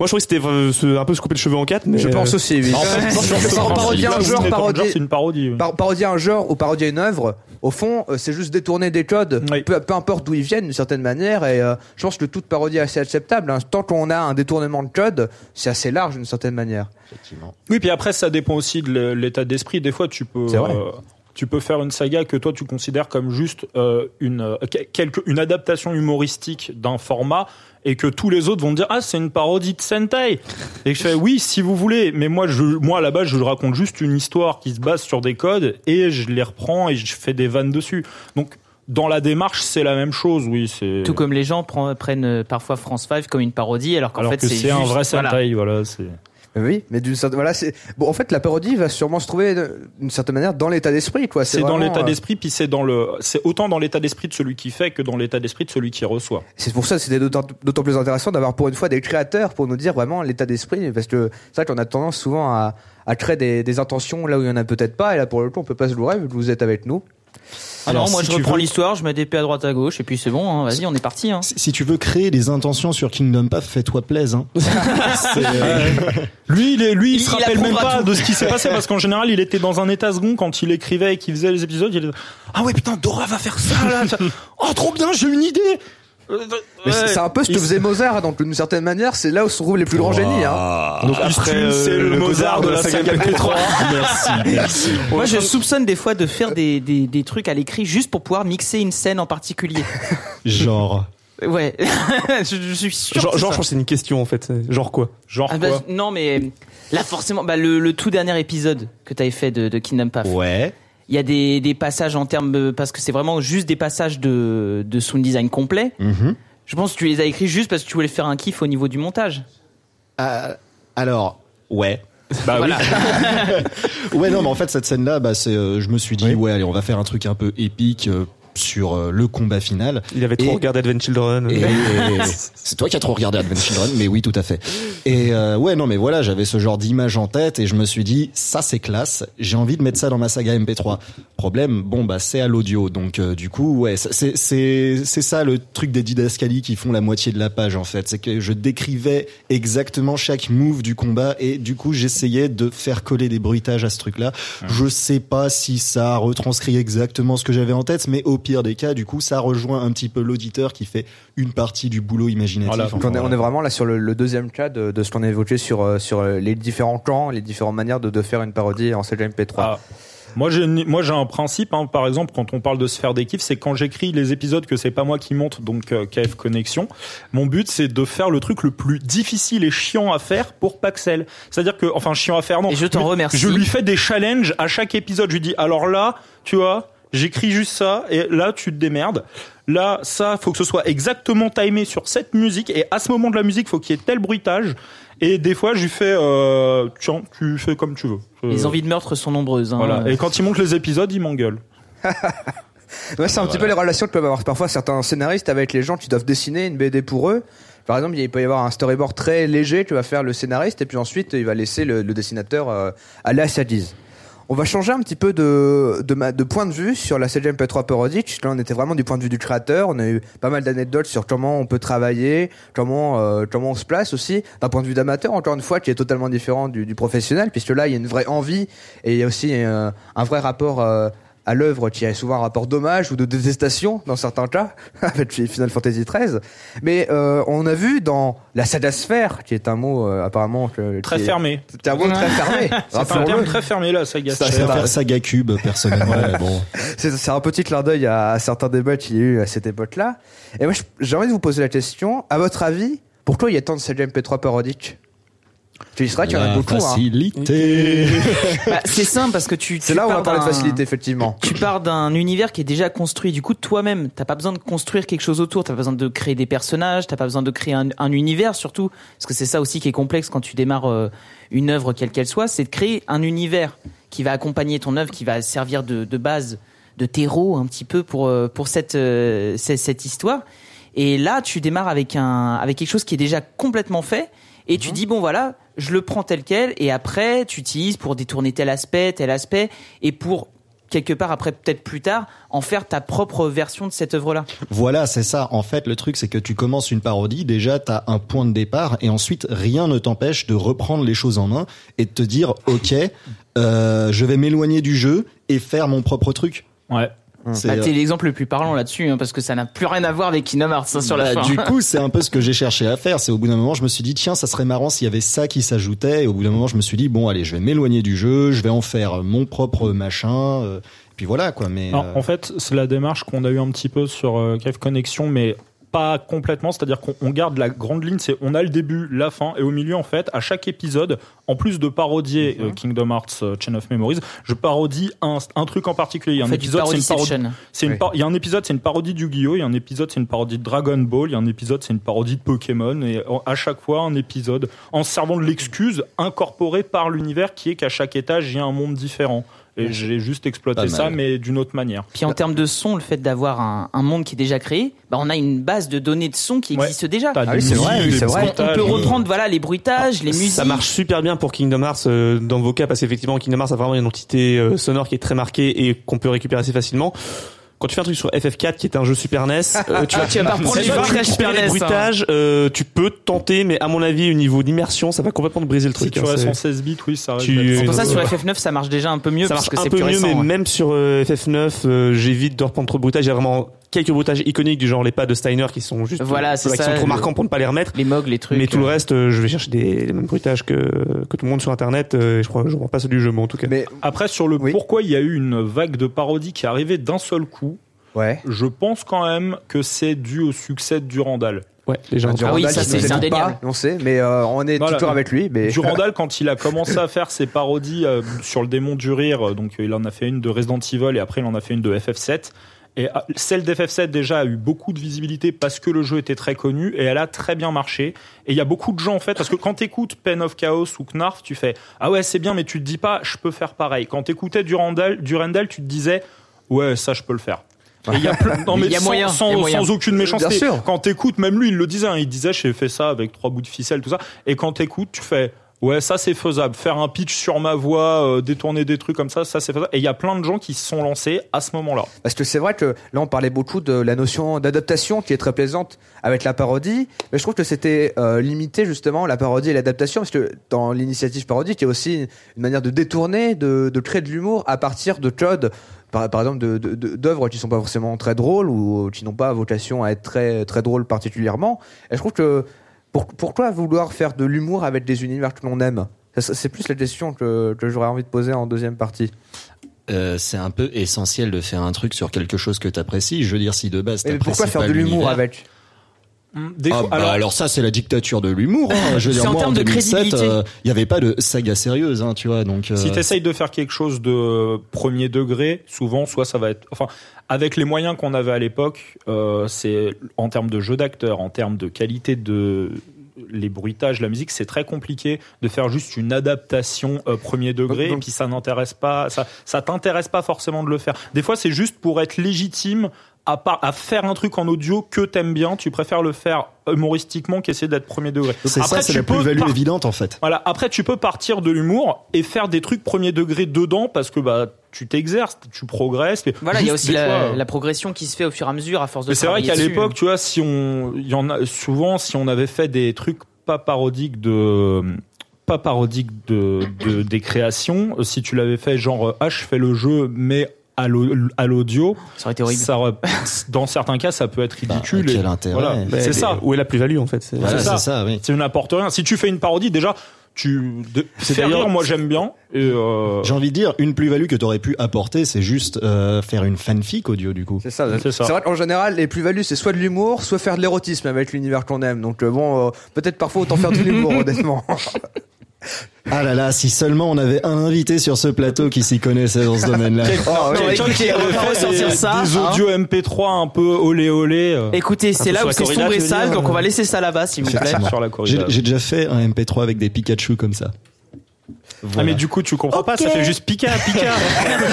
moi je trouvais que c'était euh, un peu se couper le cheveu en quatre mais je pense euh, aussi, oui. En fait, parodier un genre, parodier, c'est une parodie. oui. par- parodier un genre ou parodier une œuvre, au fond, euh, c'est juste détourner des codes, Oui. peu, peu importe d'où ils viennent d'une certaine manière. Et euh, je pense que toute parodie est assez acceptable. hein. Tant qu'on a un détournement de code, c'est assez large d'une certaine manière. Effectivement. Oui, puis après, ça dépend aussi de l'état d'esprit. Des fois, tu peux. Euh, tu peux faire une saga que toi tu considères comme juste euh, une euh, que- quelque une adaptation humoristique d'un format et que tous les autres vont dire ah c'est une parodie de Sentai et que je fais oui si vous voulez mais moi je moi à la base je raconte juste une histoire qui se base sur des codes et je les reprends et je fais des vannes dessus donc dans la démarche c'est la même chose oui c'est Tout comme les gens prennent, parfois France 5 comme une parodie, alors qu'en alors fait c'est un vrai voilà. Sentai voilà, c'est Oui, mais d'une certaine voilà, c'est bon. En fait, la parodie va sûrement se trouver d'une certaine manière dans l'état d'esprit, quoi. c'est dans l'état euh, d'esprit puis c'est dans le c'est autant dans l'état d'esprit de celui qui fait que dans l'état d'esprit de celui qui reçoit C'est pour ça que c'était d'autant d'autant plus intéressant d'avoir pour une fois des créateurs pour nous dire vraiment l'état d'esprit, parce que c'est vrai qu'on a tendance souvent à, à créer des, des intentions là où il y en a peut-être pas, et là pour le coup on peut pas se louer vu que vous êtes avec nous. Ah Alors, non, moi si je reprends veux- l'histoire, je mets des P à droite à gauche et puis c'est bon, hein, vas-y on est parti. Hein. Si, si tu veux créer des intentions sur Kingdom Path, fais-toi plaisir. Hein. Euh, Lui, il, est, lui, il, Il- se il rappelle même pas tout. de ce qui s'est passé parce qu'en général, il était dans un état second quand il écrivait et qu'il faisait les épisodes. Il était ah ouais putain, Dora va faire ça là. ça- Oh trop bien, j'ai une idée. Euh, Mais ouais. c'est un peu ce que Il- faisait Mozart, donc d'une certaine manière c'est là où se trouvent les plus grands génies. Hein. Donc après, c'est le, Mozart de la saga P3. merci, merci. Moi je soupçonne des fois de faire des, des, des trucs à l'écrit juste pour pouvoir mixer une scène en particulier. Genre. Ouais, je, je suis sûr. Genre, que c'est genre, ça. je pense que c'est une question en fait. Genre quoi? Genre Ah bah, quoi? non mais là forcément, bah, le, le tout dernier épisode que t'avais fait de, de Kingdom Path. Ouais. Il y a des, des passages en termes de- parce que c'est vraiment juste des passages de, de sound design complet. Mhm. Je pense que tu les as écrits juste parce que tu voulais faire un kiff au niveau du montage. Euh, alors, ouais. Bah voilà. Ouais, non, mais en fait, cette scène-là, bah, c'est, euh, je me suis dit, Oui. ouais, allez, on va faire un truc un peu épique euh, sur euh, le combat final. Il avait trop Et- regardé Advent Children. C'est toi qui as trop regardé Advent Children, mais oui, tout à fait. Et euh, ouais, non, mais voilà, j'avais ce genre d'image en tête et je me suis dit, ça c'est classe. J'ai envie de mettre ça dans ma saga MP3. Problème, bon bah c'est à l'audio, donc euh, du coup, ouais, c'est ça le truc des didascalies qui font la moitié de la page en fait. C'est que je décrivais exactement chaque move du combat et du coup j'essayais de faire coller des bruitages à ce truc-là. Je sais pas si ça retranscrit exactement ce que j'avais en tête, mais au pire des cas, du coup, ça rejoint un petit peu l'auditeur qui fait une partie du boulot imaginatif. Voilà. Enfin, Donc on, est, voilà. on est vraiment là sur le, le deuxième cas de, de ce qu'on a évoqué sur, euh, sur euh, les différents camps, les différentes manières de, de faire une parodie en CGMP3. Ah. Moi j'ai une- moi j'ai un principe hein, par exemple quand on parle de se faire des kiffs c'est quand j'écris les épisodes que c'est pas moi qui monte donc euh, KF Connexion mon but c'est de faire le truc le plus difficile et chiant à faire pour Paxel c'est-à-dire que enfin chiant à faire non Et je t'en remercie. je lui fais des challenges à chaque épisode je lui dis alors là tu vois j'écris juste ça et là tu te démerdes là ça faut que ce soit exactement timé sur cette musique et à ce moment de la musique faut qu'il y ait tel bruitage et des fois je lui fais euh, tiens tu fais comme tu veux Les Euh, envies de meurtre sont nombreuses. Hein. voilà. Et quand il monte les épisodes, il m'engueule. Ouais, c'est un petit peu les relations que peuvent avoir parfois certains scénaristes avec les gens qui doivent dessiner une BD pour eux. Par exemple, il peut y avoir un storyboard très léger que va faire le scénariste et puis ensuite il va laisser le, le dessinateur euh, aller à sa guise. On va changer un petit peu de, de, de point de vue sur la CGMP3 parodique. Là, on était vraiment du point de vue du créateur. On a eu pas mal d'anecdotes sur comment on peut travailler, comment, euh, comment on se place aussi, d'un point de vue d'amateur, encore une fois, qui est totalement différent du, du professionnel, puisque là, il y a une vraie envie et il y a aussi euh, un vrai rapport euh, à l'œuvre qui a souvent un rapport d'hommage ou de détestation dans certains cas avec Final Fantasy XIII. Mais euh, on a vu dans la saga sphère, qui est un mot euh, apparemment que, Très est- fermé. c'est un mot très fermé. C'est un terme très fermé là, saga. Ça, c'est Saga Cube personnellement. bon. C'est c'est un petit clin d'œil à, à certains débats qu'il y a eu à cette époque-là. Et moi, j'ai envie de vous poser la question. À votre avis, pourquoi il y a tant de saga MP3 parodiques Tu diras qu'il y en a beaucoup. Hein. facilité. Bah, c'est simple parce que tu. C'est tu là où on va pars parler de d'un- facilité, effectivement. Tu pars d'un univers qui est déjà construit. Du coup, toi-même, t'as pas besoin de construire quelque chose autour. T'as pas besoin de créer des personnages. T'as pas besoin de créer un, un univers, surtout. Parce que c'est ça aussi qui est complexe quand tu démarres euh, une œuvre quelle qu'elle soit, c'est de créer un univers qui va accompagner ton œuvre, qui va servir de, de base, de terreau un petit peu pour euh, pour cette euh, cette, cette histoire. Et là, tu démarres avec un avec quelque chose qui est déjà complètement fait. Et tu dis bon voilà, je le prends tel quel. Et après, tu utilises pour détourner tel aspect, tel aspect, et pour quelque part après peut-être plus tard en faire ta propre version de cette œuvre là Voilà, c'est ça. En fait, le truc, c'est que tu commences une parodie, déjà, t'as un point de départ, et ensuite, rien ne t'empêche de reprendre les choses en main et de te dire, ok, euh, je vais m'éloigner du jeu et faire mon propre truc. Ouais. C'est, bah, euh, t'es l'exemple le plus parlant là-dessus hein, parce que ça n'a plus rien à voir avec Kingdom Hearts hein, sur la bah, fin Du coup, c'est un peu ce que j'ai cherché à faire. C'est au bout d'un moment, je me suis dit, tiens, ça serait marrant s'il y avait ça qui s'ajoutait. Et au bout d'un moment, je me suis dit, bon, allez, je vais m'éloigner du jeu, je vais en faire mon propre machin. euh, Puis voilà quoi. Mais Alors, euh, En fait, c'est la démarche qu'on a eu un petit peu sur euh, Cave Connection, mais pas complètement. C'est-à-dire qu'on on garde la grande ligne, c'est on a le début, la fin, et au milieu, en fait, à chaque épisode, en plus de parodier euh, Kingdom Hearts euh, Chain of Memories, je parodie un, un truc en particulier. Il y a un épisode, c'est une parodie. C'est une Oui. Il y a un épisode, c'est une parodie du Yu-Gi-Oh! Il y a un épisode, c'est une parodie de Dragon Ball. Il y a un épisode, c'est une parodie de Pokémon. Et à chaque fois, un épisode en se servant de l'excuse incorporée par l'univers qui est qu'à chaque étage, il y a un monde différent. Et j'ai juste exploité ça, mais d'une autre manière. Puis en termes de son, le fait d'avoir un, un monde qui est déjà créé, bah on a une base de données de son qui Ouais. existe déjà. Ah oui, c'est vrai, oui, vrai. On bruitages. peut reprendre voilà les bruitages, les musiques. Ça marche super bien pour Kingdom Hearts euh, dans vos cas parce qu'effectivement Kingdom Hearts a vraiment une entité euh, sonore qui est très marquée et qu'on peut récupérer assez facilement. Quand tu fais un truc sur FF4 qui est un jeu Super NES, euh, tu vas, Tu vas pas reprendre tu les bruitages Super NES, hein. bruitages, euh, tu peux tenter, mais à mon avis, au niveau d'immersion, ça va complètement te briser le Si truc. tu hein, restes en 16 bits, oui, ça reste. C'est pour ça sur ouais. FF9 ça marche déjà un peu mieux ça parce marche que un c'est peu plus mieux, récent. mais même sur euh, FF9, euh, j'évite de reprendre trop de y a vraiment quelques bruitages iconiques du genre les pas de Steiner qui sont juste, Voilà, c'est qui ça, sont trop le- marquants pour ne pas les remettre. Les mogs, les trucs. Mais tout le euh, reste, euh, je vais chercher des, les mêmes bruitages que, que tout le monde sur Internet. euh, et je crois, je vois pas ceux du jeu, mais en tout cas. Mais Après, sur le Oui. pourquoi il y a eu une vague de parodies qui est arrivée d'un seul coup, ouais. je pense quand même que c'est dû au succès de Durandal. Ouais, les gens. Ah oui, Durandal, ça, qui c'est- nous c'est indéniable. pas, on sait, mais euh, on est Voilà. toujours avec lui. Mais Durandal, quand il a commencé à faire ses parodies euh, sur le démon du rire, euh, donc euh, il en a fait une de Resident Evil et après il en a fait une de FF7. Et euh, celle d'FF7 déjà a eu beaucoup de visibilité parce que le jeu était très connu et elle a très bien marché. Et il y a beaucoup de gens en fait, parce que quand t'écoutes Pen of Chaos ou Knarf, tu fais ah ouais c'est bien, mais tu te dis pas je peux faire pareil. Quand t'écoutais Durandal, Durandal, tu te disais ouais ça je peux le faire. Il y a plein, non, Mais mais il y a sans, moyen, sans, il y a moyen. sans aucune méchanceté. Bien sûr. Quand t'écoutes, même lui, il le disait, hein, il disait, j'ai fait ça avec trois bouts de ficelle, tout ça. Et quand t'écoutes, tu fais, ouais, ça c'est faisable. Faire un pitch sur ma voix, euh, détourner des trucs comme ça, ça c'est faisable. Et il y a plein de gens qui se sont lancés à ce moment-là. Parce que c'est vrai que là, on parlait beaucoup de la notion d'adaptation qui est très plaisante avec la parodie, mais je trouve que c'était euh, limité justement la parodie et l'adaptation, parce que dans l'initiative parodique, il y a aussi une manière de détourner, de, de créer de l'humour à partir de codes, par, exemple, de- de- de- d'œuvres qui sont pas forcément très drôles ou qui n'ont pas vocation à être très très drôles particulièrement. Et je trouve que pour- pourquoi vouloir faire de l'humour avec des univers que l'on aime? C'est plus la question que, que j'aurais envie de poser en deuxième partie. euh, c'est un peu essentiel de faire un truc sur quelque chose que t'apprécies. Je veux dire, si de base Mais pourquoi faire pas de l'humour avec? Des Ah, fois- bah, alors, ça c'est la dictature de l'humour. Hein. Je veux C'est dire en moi en termes de 2007, crédibilité. euh, il y avait pas de saga sérieuse, hein, tu vois. Donc euh, Si tu essayes de faire quelque chose de premier degré, souvent, soit ça va être. Enfin, avec les moyens qu'on avait à l'époque, euh, c'est en termes de jeu d'acteur, en termes de qualité de les bruitages, la musique, c'est très compliqué de faire juste une adaptation euh, premier degré. Donc- et puis ça n'intéresse pas, ça, ça t'intéresse pas forcément de le faire. Des fois, c'est juste pour être légitime. À, part, à faire un truc en audio que t'aimes bien, tu préfères le faire humoristiquement qu'essayer d'être premier degré. c'est ça, c'est la plus-value par- évidente en fait. voilà. Après, tu peux partir de l'humour et faire des trucs premier degré dedans parce que bah tu t'exerces, tu progresses. mais Voilà, il y a aussi des la, fois, la progression qui se fait au fur et à mesure à force de c'est vrai qu'à l'époque, tu vois, si on, il y en a souvent, si on avait fait des trucs pas parodiques de pas parodiques de, de des créations, si tu l'avais fait genre euh, ah je fais le jeu mais à l'au- à l'audio, Ça aurait été horrible. ça dans certains cas ça peut être Bah, ridicule. quel et- intérêt voilà. Bah, c'est ça. Où est la plus-value en fait? C'est- Voilà, ça. c'est ça, oui. Tu n'apportes rien. Si tu fais une parodie, déjà, tu de, C'est faire d'ailleurs- rire, moi j'aime bien. Et euh, J'ai envie de dire, une plus-value que t'aurais pu apporter, c'est juste euh, faire une fanfic audio du coup. C'est ça. C'est ça. vrai qu'en général, les plus-values, c'est soit de l'humour, soit faire de l'érotisme avec l'univers qu'on aime. Donc euh, bon, euh, peut-être parfois autant faire de l'humour, honnêtement. Ah là là, si seulement on avait un invité sur ce plateau qui s'y connaissait dans ce domaine-là. Oh. Non, quelqu'un qui va ressortir des, ça, des hein. audios MP3 un peu olé olé euh, Écoutez, c'est là où c'est sombre et sale, donc euh on va laisser ça là-bas, s'il vous plaît. sur la j'ai déjà fait un MP3 avec des Pikachu comme ça. Ah Voilà. mais du coup tu comprends pas, ça fait juste Pika Pika.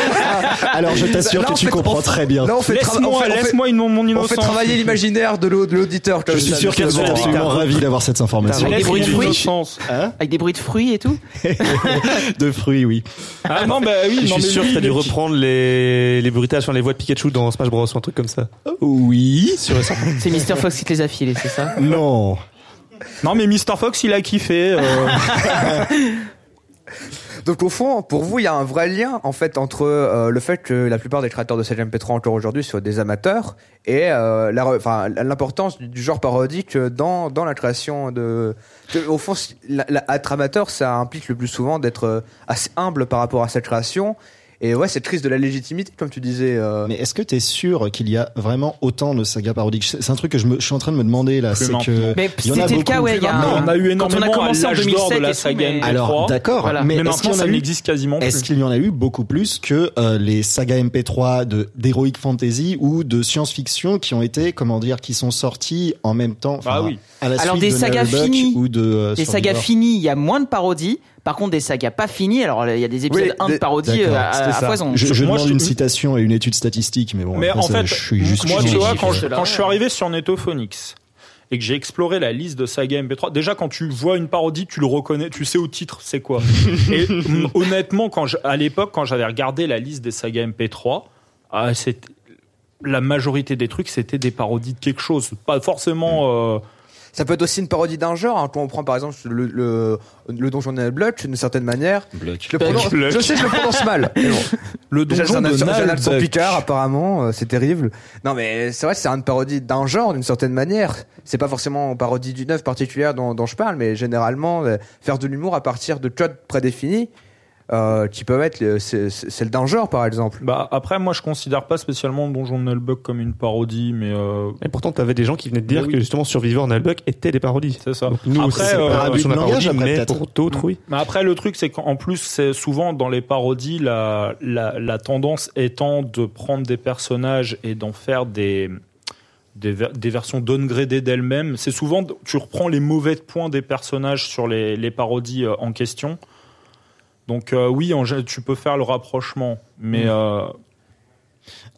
Alors je t'assure que tu fait- comprends très bien. Là, on fait, Laisse-moi, fait- on fait- on travailler l'imaginaire de l'au- de l'auditeur. Je suis sûr qu'elles sont justement. absolument ravies d'avoir cette information. Avec des bruits de fruits. innocence. Avec des bruits de fruits et tout. De fruits, oui. Ah non bah oui, Je suis sûr que t'as dû reprendre les, les bruitages sur les voix de Pikachu dans Smash Bros ou un truc comme ça. Oui. Sûr et certain. C'est Mr. Fox qui te les a filés, c'est ça? Non. Non mais Mr Fox il a kiffé. Donc au fond, pour vous, il y a un vrai lien en fait entre euh, le fait que la plupart des créateurs de CGMP3 encore aujourd'hui soient des amateurs et euh, l'importance du- genre parodique dans dans la création de. au fond, être amateur, ça implique le plus souvent d'être euh, assez humble par rapport à cette création Et ouais, cette crise de la légitimité, comme tu disais. euh, Mais est-ce que t'es sûr qu'il y a vraiment autant de sagas parodiques? C'est un truc que je, me, je suis en train de me demander là. C'est que. Mais c'était le cas, ouais, il y a un- on a eu quand énormément on a commencé à en l'âge d'or 2007 de la saga mais- MP3. Alors d'accord, Voilà. mais, Mais est-ce qu'il maintenant, ça eu n'existe quasiment Est-ce qu'il y en a eu beaucoup plus que euh, les sagas MP3 de d'heroic fantasy ou de science-fiction qui ont été, comment dire, qui sont sortis en même temps Ah oui. à la Alors, suite des de sagas finies, ou de euh, Des sagas finies, il y a moins de parodies. Par contre, des sagas pas finies, alors il y a des épisodes Oui, 1 de D'accord, euh, à, à foison. Je, je Moi, demande je- une citation et une étude statistique, mais bon. Mais après, en ça, fait, je suis juste. moi, tu vois, quand je, quand je suis arrivé sur Netophonix et que j'ai exploré la liste de saga MP3, déjà quand tu vois une parodie, tu le reconnais, tu sais au titre c'est quoi. et mm, honnêtement, quand je, à l'époque, quand j'avais regardé la liste des sagas MP3, ah, la majorité des trucs, c'était des parodies de quelque chose. Pas forcément. euh, Ça peut être aussi une parodie d'un genre. Hein. Quand on prend par exemple le, le, le donjon de Blood, d'une certaine manière. Bloc. Je, sais, je le prononce mal. Mais bon. le donjon de son Picard, apparemment, euh, c'est terrible. Non, mais c'est vrai, c'est une parodie d'un genre, d'une certaine manière. C'est pas forcément une parodie d'une œuvre particulière dont, dont je parle, mais généralement, euh, faire de l'humour à partir de codes prédéfinis, euh, qui peuvent être le- c'est- par exemple. Bah après, moi, je considère pas spécialement Donjon de Nullbuck comme une parodie, mais euh, Et pourtant, t'avais des gens qui venaient de dire Oui. que justement Survivor Nullbuck étaient des parodies. c'est ça. Donc nous, Après, c'est euh, pas la langage, mais peut-être. pour d'autres, oui. Mais après, le truc, c'est qu'en plus, c'est souvent dans les parodies, la, la, la tendance étant de prendre des personnages et d'en faire des, des, ver- des versions downgradées d'elles-mêmes. C'est souvent, tu reprends les mauvais points des personnages sur les, les parodies euh, en question. Donc euh, oui, en tu peux faire le rapprochement, mais euh,